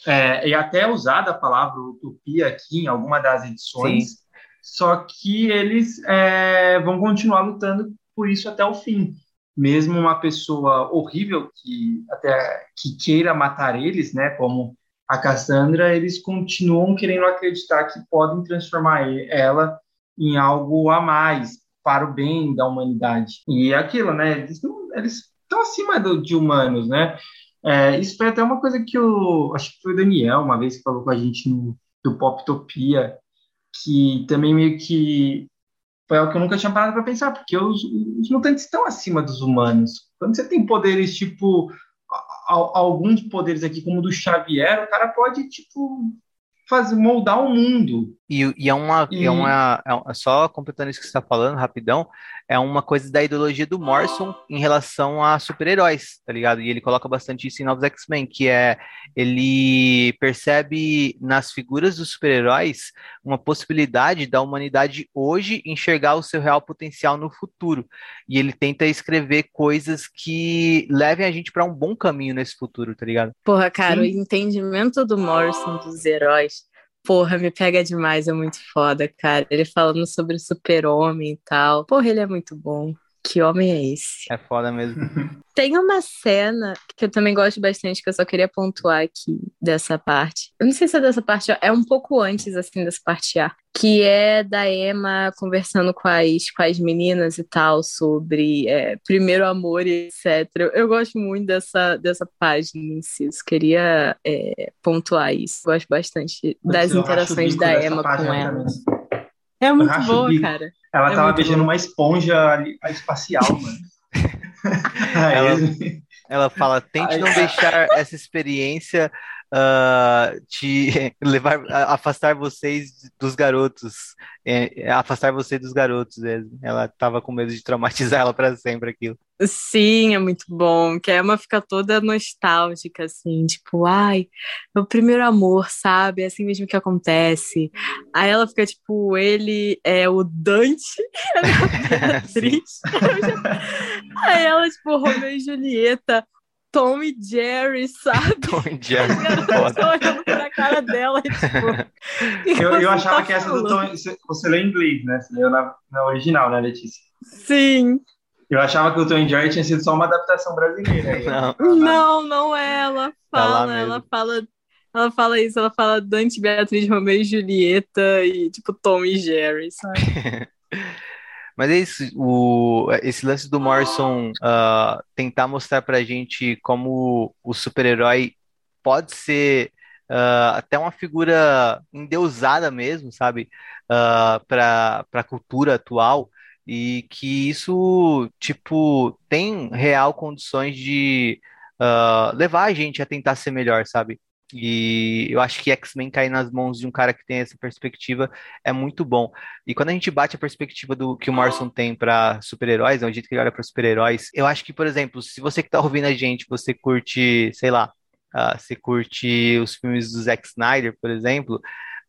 C: é, e até usada a palavra utopia aqui em alguma das edições, Sim. Só que eles é, vão continuar lutando por isso até o fim mesmo uma pessoa horrível que até que queira matar eles, né, como a Cassandra, eles continuam querendo acreditar que podem transformar ela em algo a mais para o bem da humanidade. E é aquilo, né, eles, eles estão acima do, de humanos, né? É, isso foi até uma coisa que o acho que foi o Daniel uma vez que falou com a gente no do Poptopia, que também meio que foi algo que eu nunca tinha parado para pensar, porque os, os, mutantes estão acima dos humanos. Quando você tem poderes tipo a, a, alguns poderes aqui, como o do Xavier, o cara pode tipo fazer moldar o mundo.
A: E, e é uma, e... é uma é só completando isso que você está falando rapidão, é uma coisa da ideologia do Morrison em relação a super-heróis, tá ligado? E ele coloca bastante isso em Novos X-Men, que é ele percebe nas figuras dos super-heróis uma possibilidade da humanidade hoje enxergar o seu real potencial no futuro. E ele tenta escrever coisas que levem a gente para um bom caminho nesse futuro, tá ligado?
B: Porra, cara, Sim. o entendimento do Morrison dos heróis Porra, me pega demais, é muito foda, cara. Ele falando sobre o super-homem e tal. Porra, ele é muito bom. Que homem é esse?
A: É foda mesmo.
B: Tem uma cena que eu também gosto bastante, que eu só queria pontuar aqui dessa parte. Eu não sei se é dessa parte, é um pouco antes, assim, dessa parte A. Que é da Emma conversando com as, com as meninas e tal, sobre é, primeiro amor e etc. Eu, eu, gosto muito dessa, dessa página em si. Eu queria é, pontuar isso. Gosto bastante das eu interações da Emma com ela. É muito boa, cara.
C: Ela é tava beijando bom. uma esponja espacial, mano.
A: ela, ela fala, tente não deixar essa experiência uh, te levar, afastar vocês dos garotos, é, afastar você dos garotos. Mesmo. Ela tava com medo de traumatizar ela para sempre aquilo.
B: Sim, é muito bom. Que a Emma fica toda nostálgica, assim, tipo, ai, meu primeiro amor, sabe? É assim mesmo que acontece. Aí ela fica, tipo, ele é o Dante, ela é Beatriz. Aí ela, tipo, Romeu e Julieta. Tom e Jerry, sabe?
A: Tom e Jerry.
B: Eu tô olhando pra cara dela, tipo.
C: eu, eu achava tá que essa do Tom. Você leu em inglês, né? Você leu na, na original, né, Letícia?
B: Sim.
C: Eu achava que o Tom e Jerry tinha sido só uma adaptação brasileira.
B: Não, não, não é. Ela tá fala, tá ela fala. Ela fala isso, ela fala Dante, Beatriz, Romeu e Julieta e tipo Tom e Jerry, sabe?
A: Mas é isso, o, esse lance do Morrison uh, tentar mostrar pra gente como o super-herói pode ser uh, até uma figura endeusada mesmo, sabe? Uh, para a cultura atual e que isso, tipo, tem real condições de uh, levar a gente a tentar ser melhor, sabe? E eu acho que X-Men cair nas mãos de um cara que tem essa perspectiva é muito bom. E quando a gente bate a perspectiva do que o Morrison tem para super-heróis, é o jeito que ele olha para super-heróis, eu acho que, por exemplo, se você que tá ouvindo a gente, você curte, sei lá, uh, você curte os filmes do Zack Snyder, por exemplo,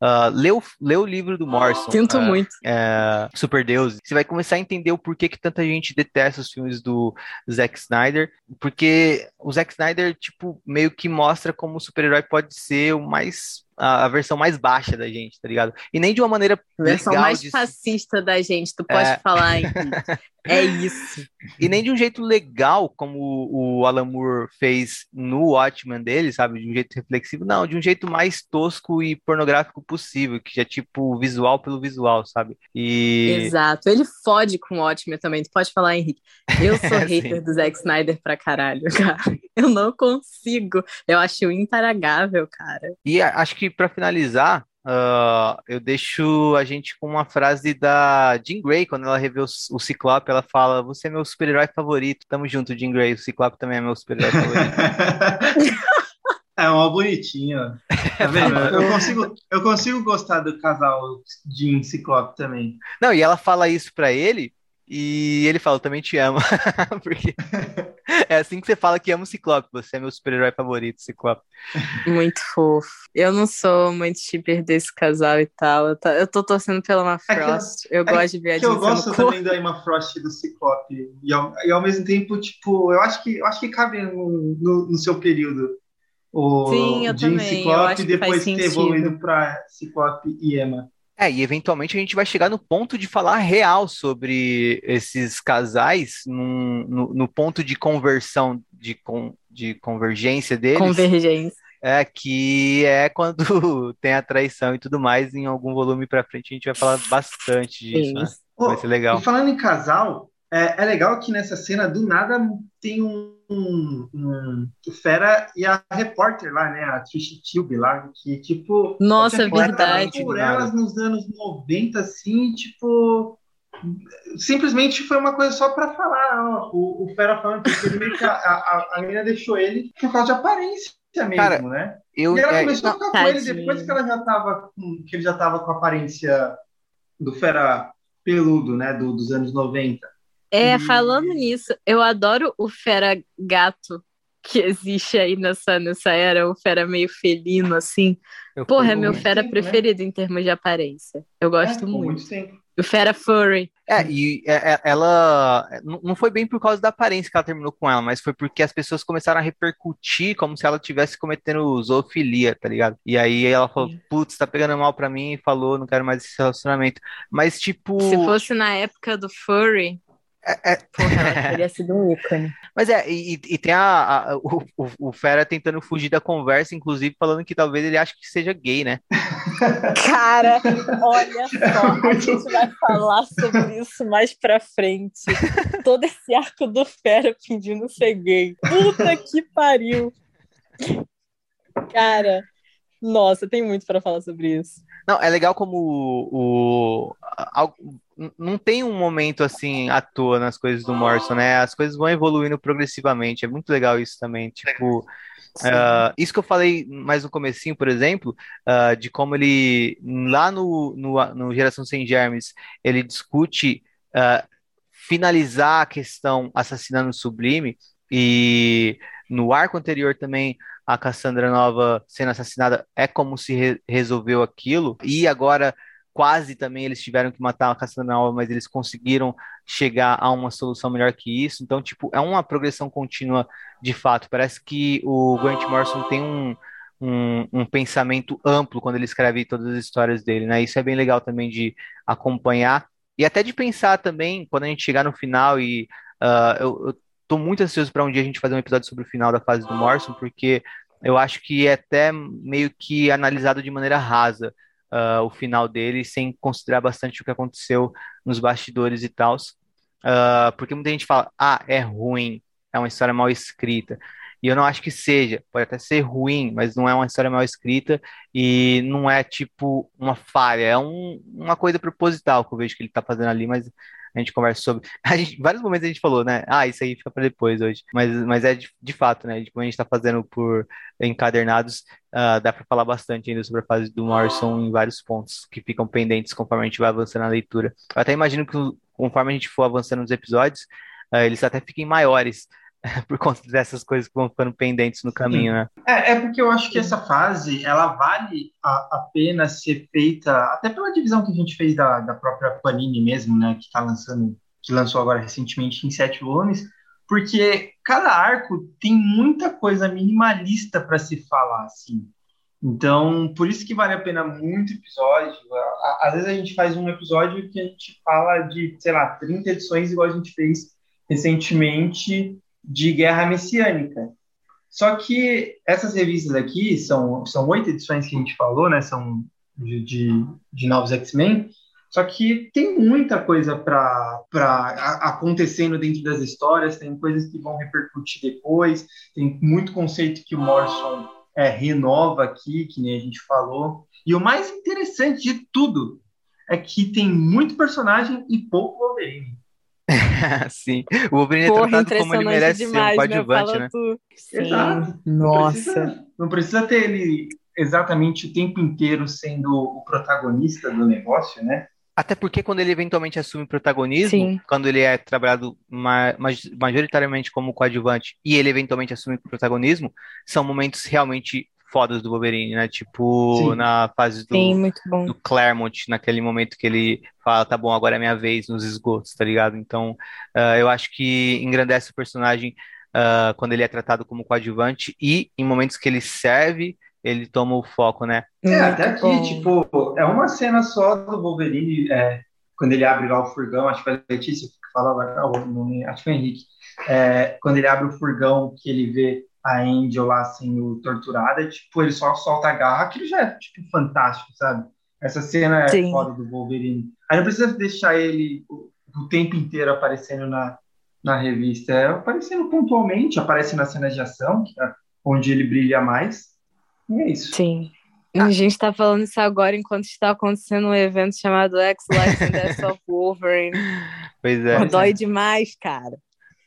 A: Uh, lê, o, lê o livro do Morrison.
B: Sinto uh, muito.
A: Uh, Super Deus. Você vai começar a entender o porquê que tanta gente detesta os filmes do Zack Snyder. Porque o Zack Snyder, tipo, meio que mostra como o super-herói pode ser o mais a, a, versão mais baixa da gente, tá ligado? E nem de uma maneira
B: a versão mais de... fascista da gente, tu pode é... falar, é isso.
A: E nem de um jeito legal, como o Alan Moore fez no Watchmen dele, sabe? De um jeito reflexivo, não, de um jeito mais tosco e pornográfico possível, que é tipo visual pelo visual, sabe? E...
B: Exato, ele fode com o Watchmen também, tu pode falar, Henrique. Eu sou hater do Zack Snyder pra caralho, cara. Eu não consigo, eu acho interagável, cara.
A: E acho que que para finalizar, uh, eu deixo a gente com uma frase da Jean Grey, quando ela revê o, o Ciclope, ela fala: Você é meu super-herói favorito. Tamo junto, Jean Grey. O Ciclope também é meu super-herói favorito.
C: É uma bonitinha. Tá vendo? Eu consigo, eu consigo gostar do casal Jean Ciclope também.
A: Não, e ela fala isso para ele e ele fala, eu também te amo. Porque é assim que você fala que ama o Ciclope. Você é meu super-herói favorito, Ciclope.
B: Muito fofo. Eu não sou muito shipper desse casal e tal. Eu tô, eu tô torcendo pela Emma Frost. É que, eu é gosto de ver a
C: que Eu gosto também da Emma Frost e do Ciclope. E ao, e ao, mesmo tempo, tipo, eu acho que, eu acho que cabe no, no, no seu período. O
B: Sim, eu
C: Jean
B: também.
C: Ciclope e depois ter evoluído para Ciclope e Emma.
A: É, e eventualmente a gente vai chegar no ponto de falar real sobre esses casais, num, no, no, ponto de conversão, de, con, de convergência deles.
B: Convergência.
A: É, que é quando tem a traição e tudo mais, em algum volume para frente a gente vai falar bastante disso, né? Vai ser legal.
C: E falando em casal, é, é legal que nessa cena, do nada, tem um um, um, o Fera e a repórter lá, né, a Trish Tube lá, que, tipo...
B: Nossa, verdade.
C: Por elas nos anos 90, assim, tipo... Simplesmente foi uma coisa só para falar, ó, o, o Fera falando que ele meio que a, a, a menina deixou ele por causa de aparência mesmo, Cara, né? Eu, e ela é, começou a ficar com ele depois que ela já tava com, que ele já tava com a aparência do Fera peludo, né, do, dos anos 90.
B: É, falando nisso, eu adoro o fera gato que existe aí nessa, nessa era, o fera meio felino, assim. Eu Porra, é meu fera tempo, né? preferido né? em termos de aparência. Eu gosto é, muito. muito o fera furry.
A: É, e é, é, ela não foi bem por causa da aparência que ela terminou com ela, mas foi porque as pessoas começaram a repercutir como se ela estivesse cometendo zoofilia, tá ligado? E aí ela falou, putz, tá pegando mal pra mim e falou, não quero mais esse relacionamento. Mas, tipo.
B: Se fosse na época do furry,
A: é, é...
B: Porra, teria sido um ícone.
A: Mas é, e, e tem a, a o, o, o, Fera tentando fugir da conversa, inclusive falando que talvez ele ache que seja gay, né?
B: Cara, olha só, a gente vai falar sobre isso mais pra frente. Todo esse arco do Fera pedindo ser gay. Puta que pariu! Cara, nossa, tem muito para falar sobre isso.
A: Não, é legal como o, o, não tem um momento assim à toa nas coisas do Morrison, né? As coisas vão evoluindo progressivamente. É muito legal isso também. Tipo, uh, isso que eu falei mais no comecinho, por exemplo, uh, de como ele lá no, no, no Geração Sem Germes ele discute uh, finalizar a questão assassinando o Sublime e no arco anterior também a Cassandra Nova sendo assassinada é como se re resolveu aquilo e agora quase também eles tiveram que matar a Cassandra Nova, mas eles conseguiram chegar a uma solução melhor que isso. Então, tipo, é uma progressão contínua de fato. Parece que o Grant Morrison tem um, um, um, pensamento amplo quando ele escreve todas as histórias dele, né? Isso é bem legal também de acompanhar e até de pensar também quando a gente chegar no final e uh, eu, eu tô muito ansioso para um dia a gente fazer um episódio sobre o final da fase do Morrison, porque eu acho que é até meio que analisado de maneira rasa uh, o final dele, sem considerar bastante o que aconteceu nos bastidores e tal. Uh, porque muita gente fala, ah, é ruim, é uma história mal escrita. E eu não acho que seja, pode até ser ruim, mas não é uma história mal escrita e não é tipo uma falha, é um, uma coisa proposital que eu vejo que ele está fazendo ali, mas a gente conversa sobre. A gente, vários momentos a gente falou, né? Ah, isso aí fica para depois hoje. Mas, mas é de, de fato, né? Como a gente está fazendo por encadernados, uh, dá para falar bastante ainda sobre a fase do Morrison em vários pontos que ficam pendentes conforme a gente vai avançando na leitura. Eu até imagino que conforme a gente for avançando nos episódios, uh, eles até fiquem maiores. por conta dessas coisas que vão ficando pendentes no caminho, né?
C: É, é porque eu acho que essa fase, ela vale a, a, pena ser feita, até pela divisão que a gente fez da, da própria Panini mesmo, né, que tá lançando, que lançou agora recentemente em sete volumes, porque cada arco tem muita coisa minimalista para se falar, assim. Então, por isso que vale a pena muito episódio. Às vezes a gente faz um episódio que a gente fala de, sei lá, 30 edições, igual a gente fez recentemente de Guerra Messiânica. Só que essas revistas aqui, são, são oito edições que a gente falou, né? São de, de, de novos X-Men. Só que tem muita coisa para acontecendo dentro das histórias, tem coisas que vão repercutir depois, tem muito conceito que o Morrison é, renova aqui, que nem a gente falou. E o mais interessante de tudo é que tem muito personagem e pouco Wolverine.
A: Sim, o Wolverine Porra, é tratado como ele merece demais, ser um coadjuvante, né?
C: Exato.
B: Nossa.
C: Não precisa, não precisa ter ele exatamente o tempo inteiro sendo o protagonista do negócio, né?
A: Até porque quando ele eventualmente assume protagonismo, Sim. quando ele é trabalhado ma majoritariamente como coadjuvante e ele eventualmente assume protagonismo, são momentos realmente fodas do Wolverine, né? Tipo, Sim. na fase do,
B: Sim,
A: do Claremont, naquele momento que ele fala, tá bom, agora é minha vez nos esgotos, tá ligado? Então, uh, eu acho que engrandece o personagem uh, quando ele é tratado como coadjuvante e em momentos que ele serve, ele toma o foco, né?
C: É, até aqui, tipo, é uma cena só do Wolverine, é, quando ele abre lá o furgão, acho que a Letícia que fala agora, não, acho que é o Henrique, é, quando ele abre o furgão, que ele vê a Angel lá sendo torturada, tipo, ele só solta a garra, aquilo já é, tipo, fantástico, sabe? Essa cena é Sim. foda do Wolverine. Aí não precisa deixar ele o, o tempo inteiro aparecendo na, na revista, é aparecendo pontualmente, aparece nas cenas de ação, é onde ele brilha mais, e é isso.
B: Sim. A gente está falando isso agora enquanto está acontecendo um evento chamado X-Life and Death of Wolverine.
A: Pois é.
B: Dói demais, cara.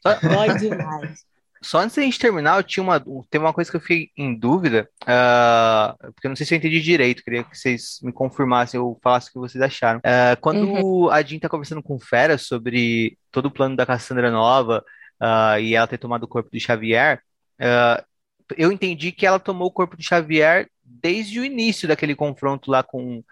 B: Dói demais.
A: Só antes da gente terminar, eu tinha uma, tem uma coisa que eu fiquei em dúvida, uh, porque eu não sei se eu entendi direito, queria que vocês me confirmassem ou falassem o que vocês acharam. Uh, quando uhum. a Jean tá conversando com o Fera sobre todo o plano da Cassandra Nova uh, e ela ter tomado o corpo de Xavier, eu entendi que ela tomou o corpo de Xavier desde o início daquele confronto lá com,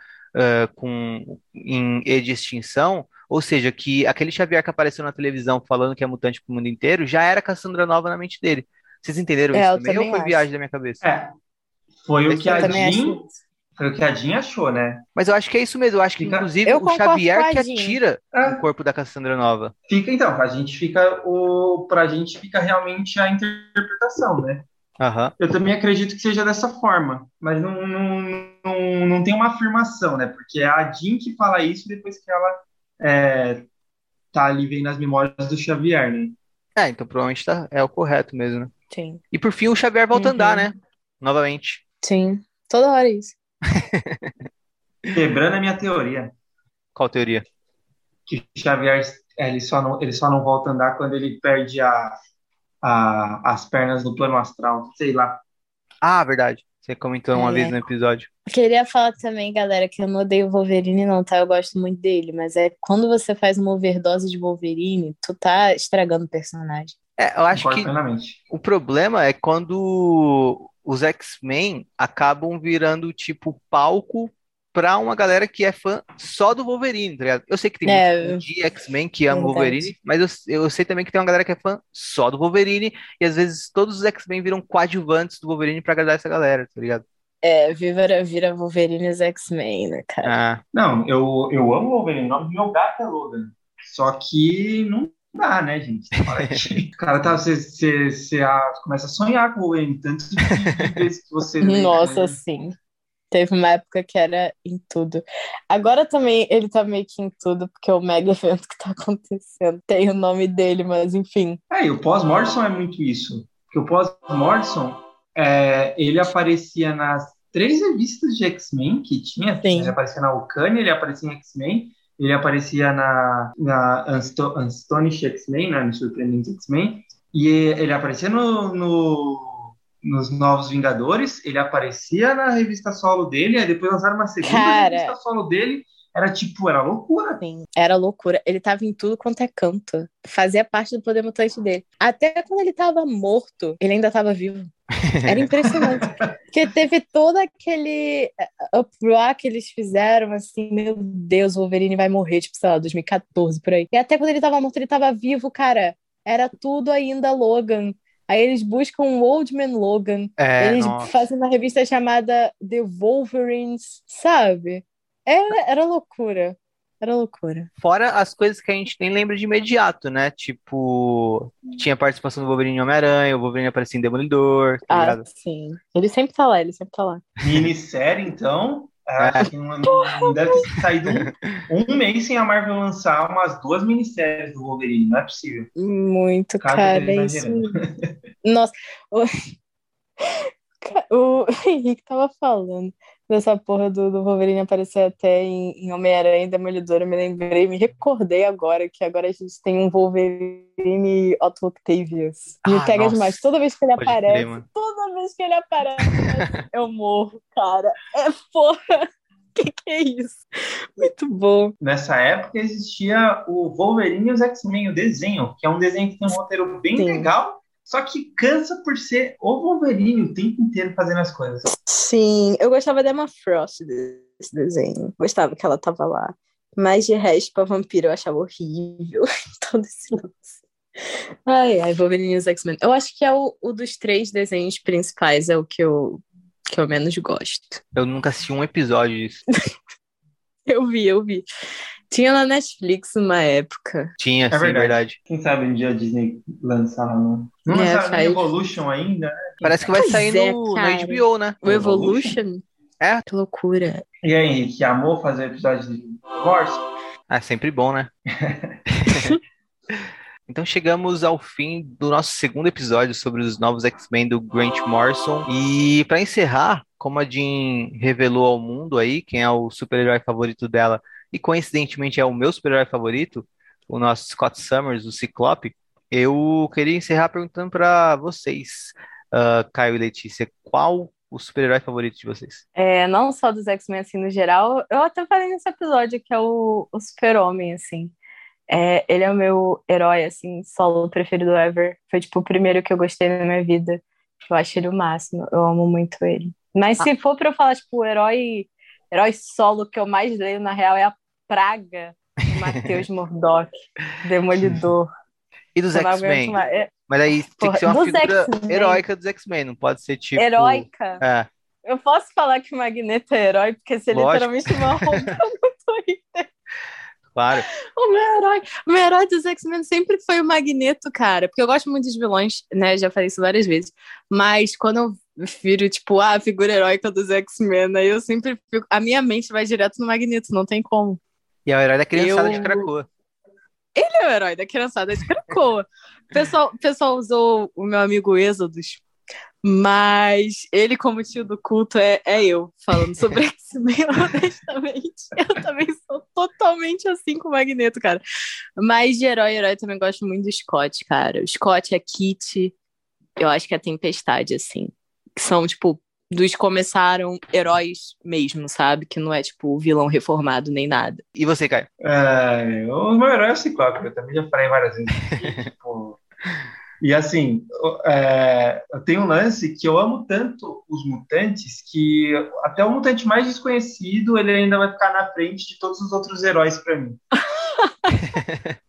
A: com em E de Extinção, ou seja, que aquele Xavier que apareceu na televisão falando que é mutante pro mundo inteiro já era Cassandra Nova na mente dele. Vocês entenderam é, isso também, também, ou foi acho. viagem da minha cabeça?
C: É. Foi o que a Jean, foi o que a Jean achou, né?
A: Mas eu acho que é isso mesmo. Eu acho que, fica... inclusive, eu o Xavier que atira é. o corpo da Cassandra Nova.
C: Fica, então, a gente fica. O... Pra gente fica realmente a interpretação, né?
A: Uhum.
C: Eu também acredito que seja dessa forma, mas não, não, não, não tem uma afirmação, né? Porque é a Jean que fala isso depois que ela é, tá ali vendo as memórias do Xavier, né?
A: É, então provavelmente tá, é o correto mesmo, né?
B: Sim.
A: E por fim o Xavier volta uhum. a andar, uhum. né? Novamente.
B: Sim, toda hora isso.
C: Quebrando a minha teoria.
A: Qual teoria?
C: que o Xavier ele só, não, ele só não volta a andar quando ele perde a, a, as pernas no plano astral, sei lá.
A: Ah, verdade. Você comentou uma
B: É.
A: vez no episódio.
B: Queria falar também, galera, que eu não odeio o Wolverine, não, tá? Eu gosto muito dele, mas é quando você faz uma overdose de Wolverine, tu tá estragando o personagem.
A: É, eu acho que o problema é quando os X-Men acabam virando tipo palco pra uma galera que é fã só do Wolverine, tá ligado? Eu sei que tem
B: É,
A: muito de X-Men que ama o
B: verdade.
A: Wolverine, mas eu, eu sei também que tem uma galera que é fã só do Wolverine, e às vezes todos os X-Men viram coadjuvantes do Wolverine pra agradar essa galera, tá ligado?
B: É, vira, vira Wolverine e os X-Men, né, cara?
A: Ah,
C: Não, eu, eu amo o Wolverine, o nome do meu gato é Logan. Só que não dá, né, gente? O cara tá, você, você, você ah, começa a sonhar com o Wolverine, tanto de vezes que você lê,
B: Nossa,
C: né?
B: sim. Teve uma época que era em tudo. Agora também ele tá meio que em tudo, porque o mega evento que tá acontecendo tem o nome dele, mas enfim.
C: É, e o pós-Morrison é muito isso. Porque o pós-Morrison, é, ele aparecia nas três revistas de X-Men que tinha.
B: Sim.
C: Ele aparecia na Ocane, ele aparecia em X-Men, ele aparecia na, na Unsto- X-Men, né, no Surpreendente X-Men, e ele aparecia no, no- nos Novos Vingadores, ele aparecia na revista solo dele, aí depois lançaram uma segunda
B: Cara.
C: revista solo dele, era tipo, era loucura.
B: Sim, era loucura. Ele tava em tudo quanto é canto. Fazia parte do poder mutante dele. Até quando ele tava morto, ele ainda tava vivo. Era impressionante. Porque teve todo aquele uh, uproar que eles fizeram, assim, meu Deus, o Wolverine vai morrer, tipo, sei lá, 2014, por aí. E até quando ele tava morto, ele tava vivo, cara. Era tudo ainda Logan. Aí eles buscam o Old Man Logan.
A: é,
B: Eles
A: nossa.
B: fazem uma revista chamada The Wolverines, sabe? Era, era loucura. Era loucura.
A: Fora as coisas que a gente nem lembra de imediato, né? Tipo, tinha participação do Wolverine em Homem-Aranha, o Wolverine aparecia em Demolidor, tá
B: Ah,
A: ligado?
B: sim. Ele sempre tá lá, ele sempre tá lá.
C: Minissérie, então. Acho que não, não deve ter saído um, um mês sem a Marvel lançar umas duas minisséries do Wolverine, não é possível.
B: Muito,
C: Cara,
B: cara. é isso. Nossa, o... O Henrique tava falando dessa porra do, do Wolverine aparecer até em, em Homem-Aranha e Demolidor. Eu me lembrei, me recordei agora que agora a gente tem um Wolverine Otto Octavius. Me
A: Ah,
B: pega
A: nossa.
B: demais. Toda vez que ele
A: Pode crer,
B: aparece,
A: mano.
B: toda vez que ele aparece, eu morro, cara. É porra. Que que é isso? Muito bom.
C: Nessa época existia o Wolverine e os X-Men, o desenho, que é um desenho que tem um roteiro bem
B: Sim.
C: legal, só que cansa por ser o Wolverine o tempo inteiro fazendo as coisas.
B: Sim, eu gostava da Emma Frost desse desenho. Gostava que ela tava lá. Mas de resto, pra vampiro eu achava horrível todo esse lance. Ai, ai, Wolverine e os X-Men. Eu acho que é o, o dos três desenhos principais, é o que eu, que eu menos gosto.
A: Eu nunca assisti um episódio disso.
B: Eu vi, eu vi. Tinha na Netflix uma época.
A: Tinha, sim,
C: verdade.
A: verdade.
C: Quem sabe um dia a Disney lançar, não? Não
B: É,
C: lançaram
B: faz-
C: Evolution ainda, né?
A: Parece que vai
B: Pois
A: sair
B: é,
A: no, no. HBO, né?
B: O Evolution?
A: É?
B: Que loucura.
C: E aí, Henrique, amou fazer o episódio de Morse?
A: Ah, sempre bom, né? Então chegamos ao fim do nosso segundo episódio sobre os novos X-Men do Grant Morrison. E para encerrar, como a Jean revelou ao mundo aí, quem é o super-herói favorito dela, e coincidentemente é o meu super-herói favorito, o nosso Scott Summers, o Ciclope, eu queria encerrar perguntando para vocês, ah, Caio e Letícia, qual o super-herói favorito de vocês?
B: É, não só dos X-Men, assim, no geral. Eu até falei nesse episódio que é o, o Super-Homem, assim. É, ele é o meu herói, assim, solo preferido ever. Foi, tipo, o primeiro que eu gostei na minha vida. Eu acho ele o máximo. Eu amo muito ele. Mas se for pra eu falar, tipo, o herói, herói solo que eu mais leio, na real, é a Praga, do Matheus Murdock, Demolidor.
A: E dos X-Men?
B: É,
A: Mas aí tem
B: Porra,
A: que ser uma
B: dos
A: figura heróica dos X-Men, não pode ser tipo.
B: heróica.
A: É,
B: Eu posso falar que o Magneto é herói, porque você
A: Lógico.
B: literalmente me arrombou no Twitter.
A: claro.
B: O meu herói, o meu herói dos X-Men sempre foi o Magneto, cara. Porque eu gosto muito de vilões, né? Já falei isso várias vezes. Mas quando eu viro, tipo, ah, a figura heróica dos X-Men, aí eu sempre fico. A minha mente vai direto no Magneto, não tem como.
A: E é o herói da criançada de
B: Eu-
A: Krakoa.
B: Ele é o herói da criançada de Krakoa. O pessoal, pessoal usou o meu amigo Êxodos Mas ele, como tio do culto, é, é eu falando sobre X-Men, honestamente. Eu também sou totalmente assim com o Magneto, cara. Mas de herói, herói, também gosto muito do Scott, cara. O Scott é Kit, eu acho que é Tempestade, assim. Que são, tipo, dos começaram heróis mesmo, sabe? Que não é, tipo, vilão reformado nem nada.
A: E você, Caio?
D: É, o meu herói é o Ciclope, eu também já falei várias vezes. tipo, e assim, é, eu tenho um lance que eu amo tanto os mutantes que até o mutante mais desconhecido ele ainda vai ficar na frente de todos os outros heróis para mim.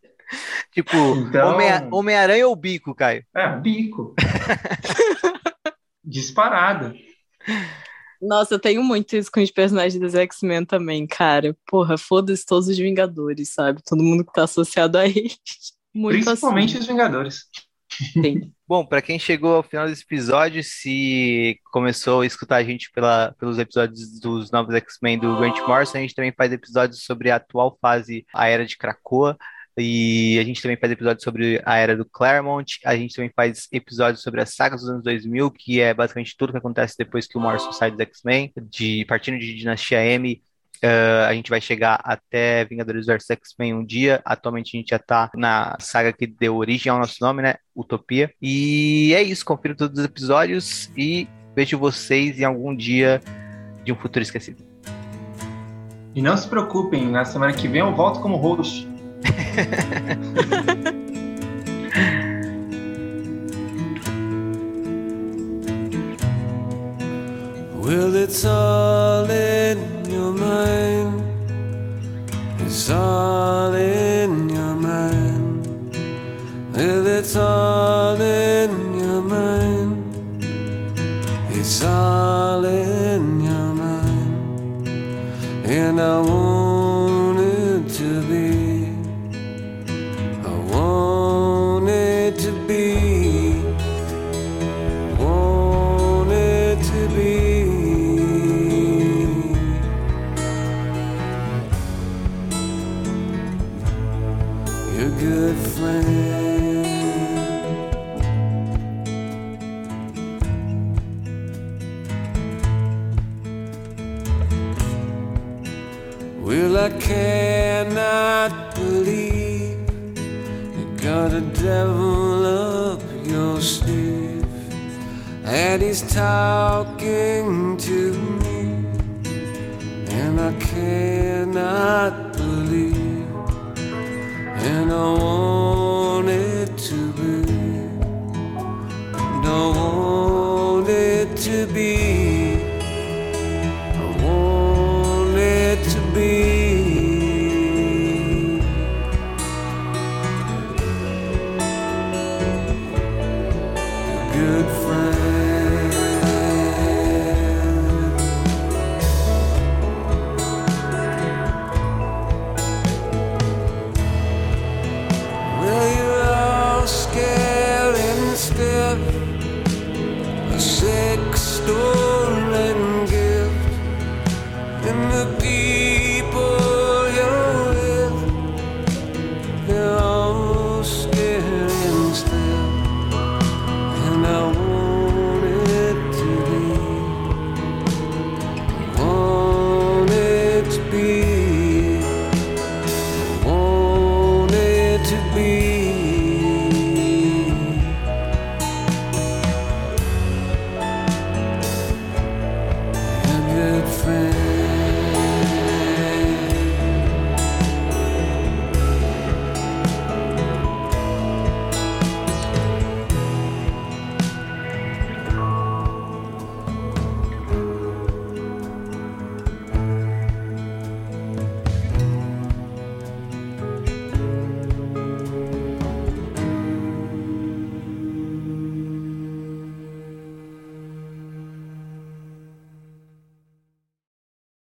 A: tipo, então... Homem-Aranha Homem ou Bico, Caio?
D: É, Bico. Disparado.
B: Nossa, eu tenho muito isso com os personagens dos X-Men também, cara. Porra, foda-se todos os Vingadores, sabe? Todo mundo que tá associado a eles.
D: Muito Principalmente assim. os Vingadores.
A: Sim. Bom, para quem chegou ao final desse episódio, se começou a escutar a gente pela, pelos episódios dos novos X-Men do Grant Morrison, a gente também faz episódios sobre a atual fase, a era de Krakoa. E a gente também faz episódios sobre a era do Claremont, a gente também faz episódios sobre as sagas dos anos 2000, que é basicamente tudo que acontece depois que o Morrison sai dos X-Men, de partindo de Dinastia M Uh, a gente vai chegar até Vingadores vs X-Men um dia. Atualmente a gente já tá na saga que deu origem ao nosso nome, né? Utopia. E é isso, confira todos os episódios e vejo vocês em algum dia de um futuro esquecido.
D: E não se preocupem, na semana que vem eu volto como host. Well, it's all